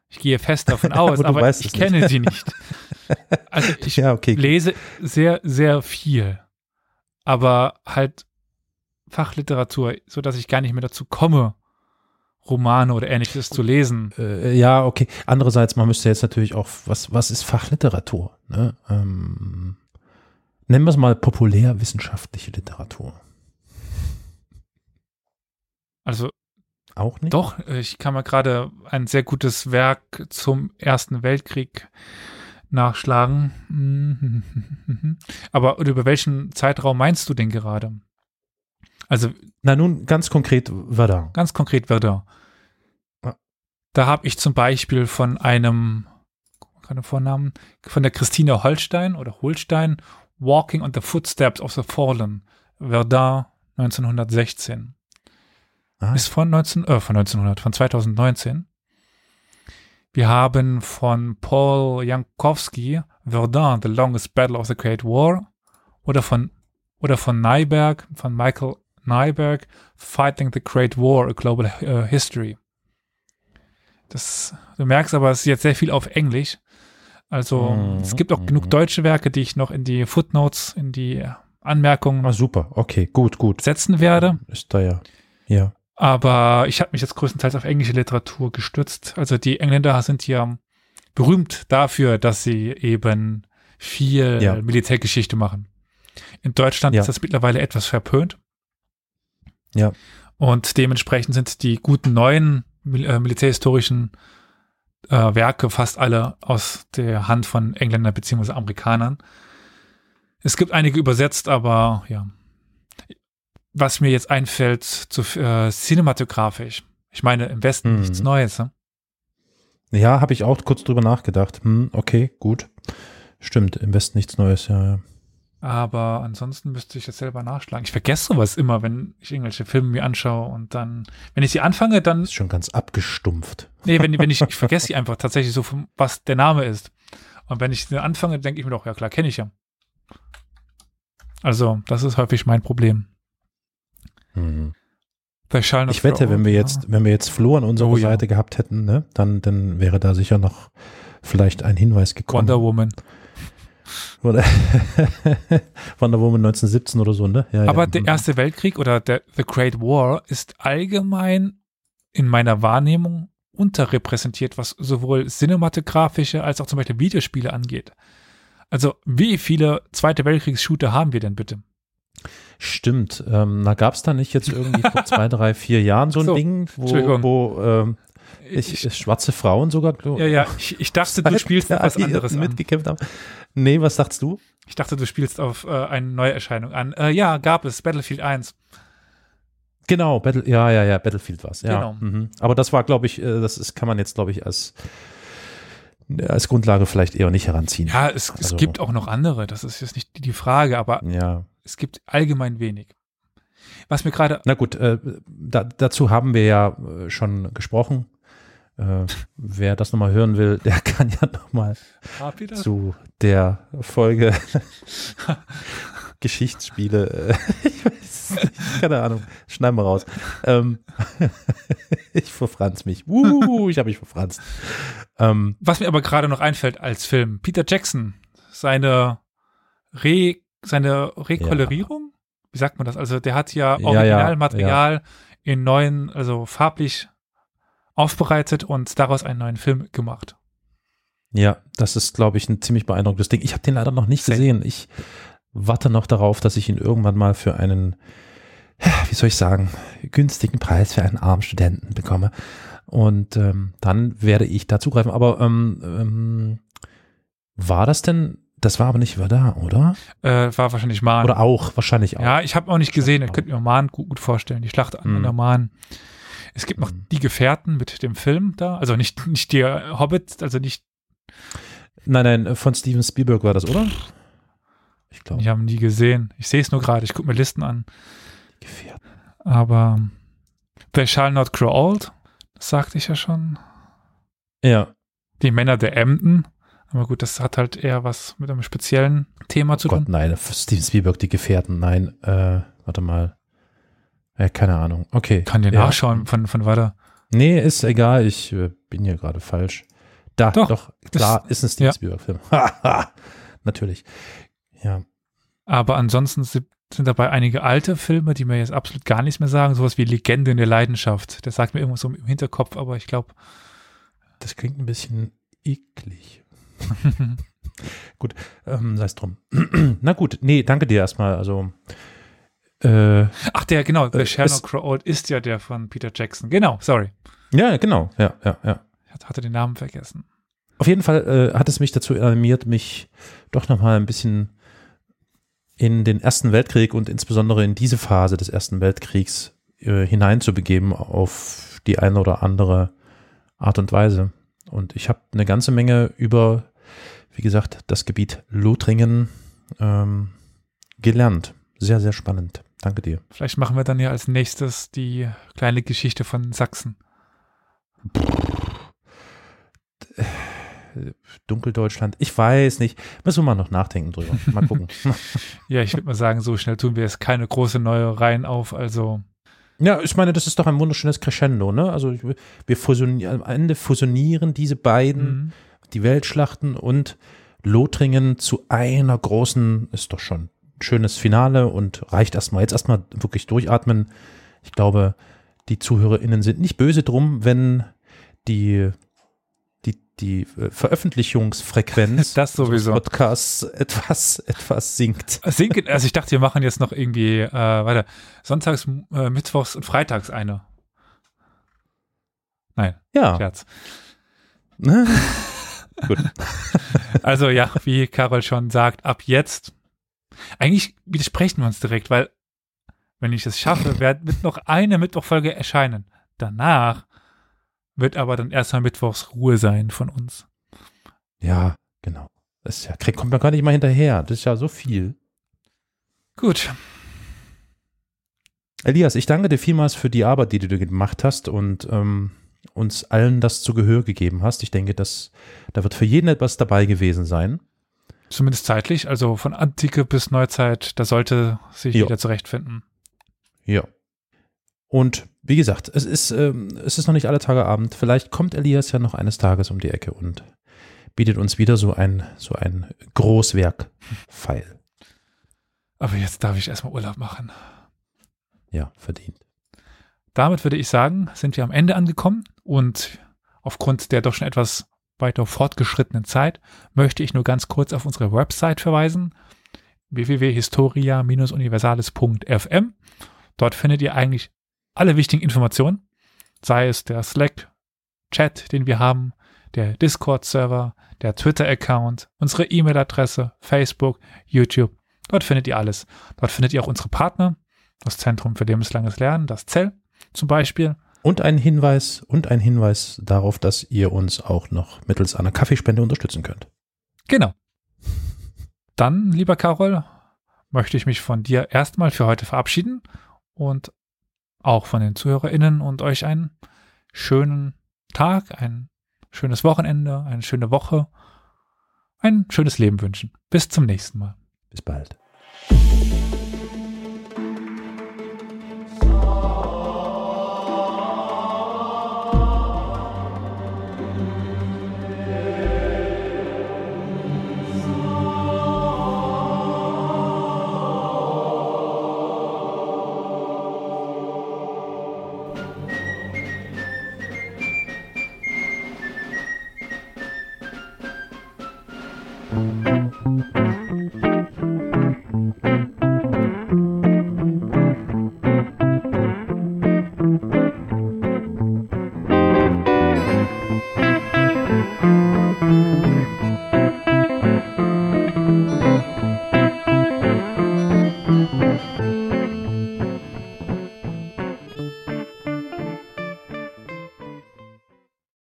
S1: ich gehe fest davon (laughs) aus,
S2: Aber
S1: aber, ich kenne
S2: nicht.
S1: sie nicht. (laughs) Also, ich
S2: ja, okay.
S1: lese sehr, sehr viel. Aber halt Fachliteratur, so dass ich gar nicht mehr dazu komme, Romane oder ähnliches zu lesen.
S2: Äh, ja, okay. Andererseits, man müsste jetzt natürlich auch, was, was ist Fachliteratur? Ne? Ähm, nennen wir es mal populärwissenschaftliche Literatur.
S1: Also
S2: Auch nicht?
S1: doch, ich kann mal gerade ein sehr gutes Werk zum Ersten Weltkrieg nachschlagen. (laughs) Aber über welchen Zeitraum meinst du denn gerade? Also
S2: Na nun, ganz konkret Verdun.
S1: ganz konkret Verdun.
S2: Ja.
S1: Da habe ich zum Beispiel von einem, keine Vornamen, von der Christine Holstein oder Holstein, Walking on the Footsteps of the Fallen, Verdun 1916.
S2: Ah,
S1: Ist von 19, äh, von 1900, von 2019. Wir haben von Paul Jankowski Verdun, The Longest Battle of the Great War oder von oder von Nyberg, von Michael Nyberg, Fighting the Great War, A Global äh, History. Das, du merkst aber, es ist jetzt sehr viel auf Englisch. Also
S2: Mhm,
S1: es gibt auch
S2: mhm.
S1: genug deutsche Werke, die ich noch in die Footnotes, in die Anmerkungen
S2: ah, super. Okay, gut, gut.
S1: setzen werde.
S2: Ist da ja. Ja.
S1: Aber ich habe mich jetzt größtenteils auf englische Literatur gestützt. Also die Engländer sind ja berühmt dafür, dass sie eben viel
S2: Ja.
S1: Militärgeschichte machen. In Deutschland
S2: Ja.
S1: ist das mittlerweile etwas verpönt.
S2: Ja.
S1: Und dementsprechend sind die guten neuen mil äh, militärhistorischen äh, Werke fast alle aus der Hand von Engländern beziehungsweise Amerikanern. Es gibt einige übersetzt, aber ja. Was mir jetzt einfällt, zu äh, cinematografisch. Ich meine, im Westen
S2: Mhm.
S1: nichts Neues. Ne?
S2: Ja, habe ich auch kurz drüber nachgedacht. Hm, okay, gut. Stimmt, im Westen nichts Neues, ja. ja.
S1: Aber ansonsten müsste ich jetzt selber nachschlagen. Ich vergesse sowas immer, wenn ich irgendwelche Filme mir anschaue und dann, wenn ich sie anfange, dann
S2: Ist schon ganz abgestumpft.
S1: Nee, wenn, wenn ich, ich vergesse die einfach tatsächlich so, vom, was der Name ist. Und wenn ich sie anfange, denke ich mir doch, ja klar, kenne ich ja. Also, das ist häufig mein Problem.
S2: Hm.
S1: Of
S2: Ich wette, wenn wir jetzt, wenn wir jetzt Flo an unserer
S1: Oh, ja.
S2: Seite gehabt hätten, ne, dann, dann wäre da sicher noch vielleicht ein Hinweis gekommen.
S1: Wonder Woman. (laughs)
S2: Wonder Woman 1917 oder so, ne? Ja,
S1: Aber
S2: ja.
S1: der Erste Weltkrieg oder der The Great War ist allgemein in meiner Wahrnehmung unterrepräsentiert, was sowohl cinematografische als auch zum Beispiel Videospiele angeht. Also, wie viele Zweite Weltkriegs-Shooter haben wir denn bitte?
S2: Stimmt. Ähm, na, gab es da nicht jetzt irgendwie vor (laughs) zwei, drei, vier Jahren so ein
S1: So,
S2: Ding, wo, wo ähm, ich, schwarze Frauen sogar
S1: ja, ja, (laughs) ich, ich dachte, du spielst
S2: Ja,
S1: auf was anderes an.
S2: mitgekämpft haben. Nee, was sagst du?
S1: Ich dachte, du spielst auf äh, eine Neuerscheinung an. Äh, ja, gab es, Battlefield 1.
S2: Genau, Battle, ja, ja, ja, Battlefield war's. Ja.
S1: Genau.
S2: Mhm. Aber das war, glaube ich, äh, das ist, kann man jetzt, glaube ich, als, als Grundlage vielleicht eher nicht heranziehen.
S1: Ja, es, es
S2: Also-
S1: gibt auch noch andere, das ist jetzt nicht die- die Frage, aber
S2: Ja.
S1: es gibt allgemein wenig. Was mir gerade,
S2: Na gut, äh, da, dazu haben wir ja äh, schon gesprochen. Äh, wer das nochmal hören will, (laughs) der kann ja nochmal zu der Folge (laughs) Geschichtsspiele. Äh, (laughs) ich weiß nicht, keine Ahnung, schneiden wir raus. Ähm, ich verfranz mich. Uh, ich habe mich verfranst. Ähm,
S1: was mir aber gerade noch einfällt als Film, Peter Jackson, seine Re, seine Rekolorierung, wie sagt man das? Also der hat ja
S2: Ja, ja,
S1: Originalmaterial in neuen, also farblich aufbereitet und daraus einen neuen Film gemacht.
S2: ja, das ist, glaube ich, ein ziemlich beeindruckendes Ding. Ich habe den leider noch nicht
S1: Same.
S2: gesehen. Ich warte noch darauf, dass ich ihn irgendwann mal für einen, wie soll ich sagen, günstigen Preis für einen armen Studenten bekomme. Und ähm, dann werde ich da zugreifen. Aber ähm, ähm, war das denn, das war aber nicht da, oder?
S1: Äh, war wahrscheinlich Mahn.
S2: Oder auch, wahrscheinlich auch.
S1: Ja, ich habe auch nicht gesehen. Ich könnte mir Mahn gut, gut vorstellen. Die Schlacht an
S2: Mhm.
S1: der Mahn. Es gibt noch
S2: Mhm.
S1: die Gefährten mit dem Film da. Also nicht, nicht der Hobbit, also nicht,
S2: Nein, nein, von Steven Spielberg war das, oder? Ich glaube.
S1: ich habe nie gesehen. Ich sehe es nur gerade. Ich gucke mir Listen an.
S2: Gefährten.
S1: Aber They Shall Not Grow Old, das sagte ich ja schon.
S2: Ja,
S1: Die Männer der Emden. Aber gut, das hat halt eher was mit einem speziellen Thema zu
S2: Gott,
S1: tun.
S2: nein, Steven Spielberg, die Gefährten, nein, äh, warte mal. Ja, keine Ahnung. Okay.
S1: Kann dir
S2: ja.
S1: nachschauen von, von weiter.
S2: Nee, ist egal, ich äh, bin hier gerade falsch. Da,
S1: Doch,
S2: doch, klar, ist ein Steven
S1: ja.
S2: Spielberg-Film. (laughs) Natürlich. Ja.
S1: Aber ansonsten sind dabei einige alte Filme, die mir jetzt absolut gar nichts mehr sagen. Sowas wie Legende in der Leidenschaft. Der sagt mir irgendwas so im Hinterkopf, aber ich glaube,
S2: Das klingt ein bisschen eklig. (laughs) gut, ähm, sei es drum. (clears throat) Na gut, nee, danke dir erstmal. Also, äh,
S1: ach der, genau, The
S2: Äh,
S1: Grow Old ist ja der von Peter Jackson. Genau, sorry.
S2: ja, genau, ja, ja, ja.
S1: Ich hatte den Namen vergessen.
S2: Auf jeden Fall äh, hat es mich dazu animiert, mich doch nochmal ein bisschen in den Ersten Weltkrieg und insbesondere in diese Phase des Ersten Weltkriegs äh, hineinzubegeben auf die eine oder andere Art und Weise. Und ich habe eine ganze Menge über, wie gesagt, das Gebiet Lothringen ähm, gelernt. Sehr, sehr spannend. Danke dir.
S1: Vielleicht machen wir dann ja als nächstes die kleine Geschichte von Sachsen.
S2: Dunkeldeutschland, ich weiß nicht. Müssen wir mal noch nachdenken drüber. Mal gucken. (laughs)
S1: Ja, ich würde mal sagen, so schnell tun wir jetzt keine große neue Reihen auf. Also,
S2: Ja, ich meine, das ist doch ein wunderschönes Crescendo, ne? Also wir fusionieren, am Ende fusionieren diese beiden,
S1: mhm.
S2: die Weltschlachten und Lothringen zu einer großen, ist doch schon schönes Finale und reicht erstmal. Jetzt erstmal wirklich durchatmen. Ich glaube, die ZuhörerInnen sind nicht böse drum, wenn die, die, die äh, Veröffentlichungsfrequenz (laughs)
S1: das sowieso.
S2: Podcasts etwas, etwas sinkt.
S1: Sinken, also ich dachte, wir machen jetzt noch irgendwie, äh, weiter, sonntags, äh, mittwochs und freitags eine. Nein,
S2: Ja.
S1: Scherz.
S2: Ne? (laughs) Gut.
S1: Also ja, wie Carol schon sagt, ab jetzt, eigentlich widersprechen wir uns direkt, weil wenn ich es schaffe, wird, wird noch eine Mittwochfolge erscheinen. Danach wird aber dann erstmal Mittwochs Ruhe sein von uns.
S2: Ja, genau. Das ist ja, krieg- kommt man gar nicht mal hinterher. Das ist ja so viel.
S1: Gut,
S2: Elias, ich danke dir vielmals für die Arbeit, die du gemacht hast und ähm, uns allen das zu Gehör gegeben hast. Ich denke, dass da wird für jeden etwas dabei gewesen sein.
S1: Zumindest zeitlich, also von Antike bis Neuzeit, da sollte sich
S2: Jo.
S1: jeder zurechtfinden.
S2: Ja. Und wie gesagt, es ist, ähm, es ist noch nicht alle Tage Abend. Vielleicht kommt Elias ja noch eines Tages um die Ecke und bietet uns wieder so ein, so ein Großwerk-Pfeil.
S1: Aber jetzt darf ich erstmal Urlaub machen.
S2: Ja, verdient.
S1: Damit würde ich sagen, sind wir am Ende angekommen und aufgrund der doch schon etwas weiter fortgeschrittenen Zeit möchte ich nur ganz kurz auf unsere Website verweisen www.historia-universales.fm. Dort findet ihr eigentlich alle wichtigen Informationen, sei es der Slack-Chat, den wir haben, der Discord-Server, der Twitter-Account, unsere E-Mail-Adresse, Facebook, YouTube. Dort findet ihr alles. Dort findet ihr auch unsere Partner, das Zentrum für lebenslanges Lernen, das ZEL zum Beispiel.
S2: Und ein Hinweis und ein Hinweis darauf, dass ihr uns auch noch mittels einer Kaffeespende unterstützen könnt.
S1: Genau. Dann, lieber Carol, möchte ich mich von dir erstmal für heute verabschieden und auch von den ZuhörerInnen und euch einen schönen Tag, ein schönes Wochenende, eine schöne Woche, ein schönes Leben wünschen. Bis zum nächsten Mal.
S2: Bis bald.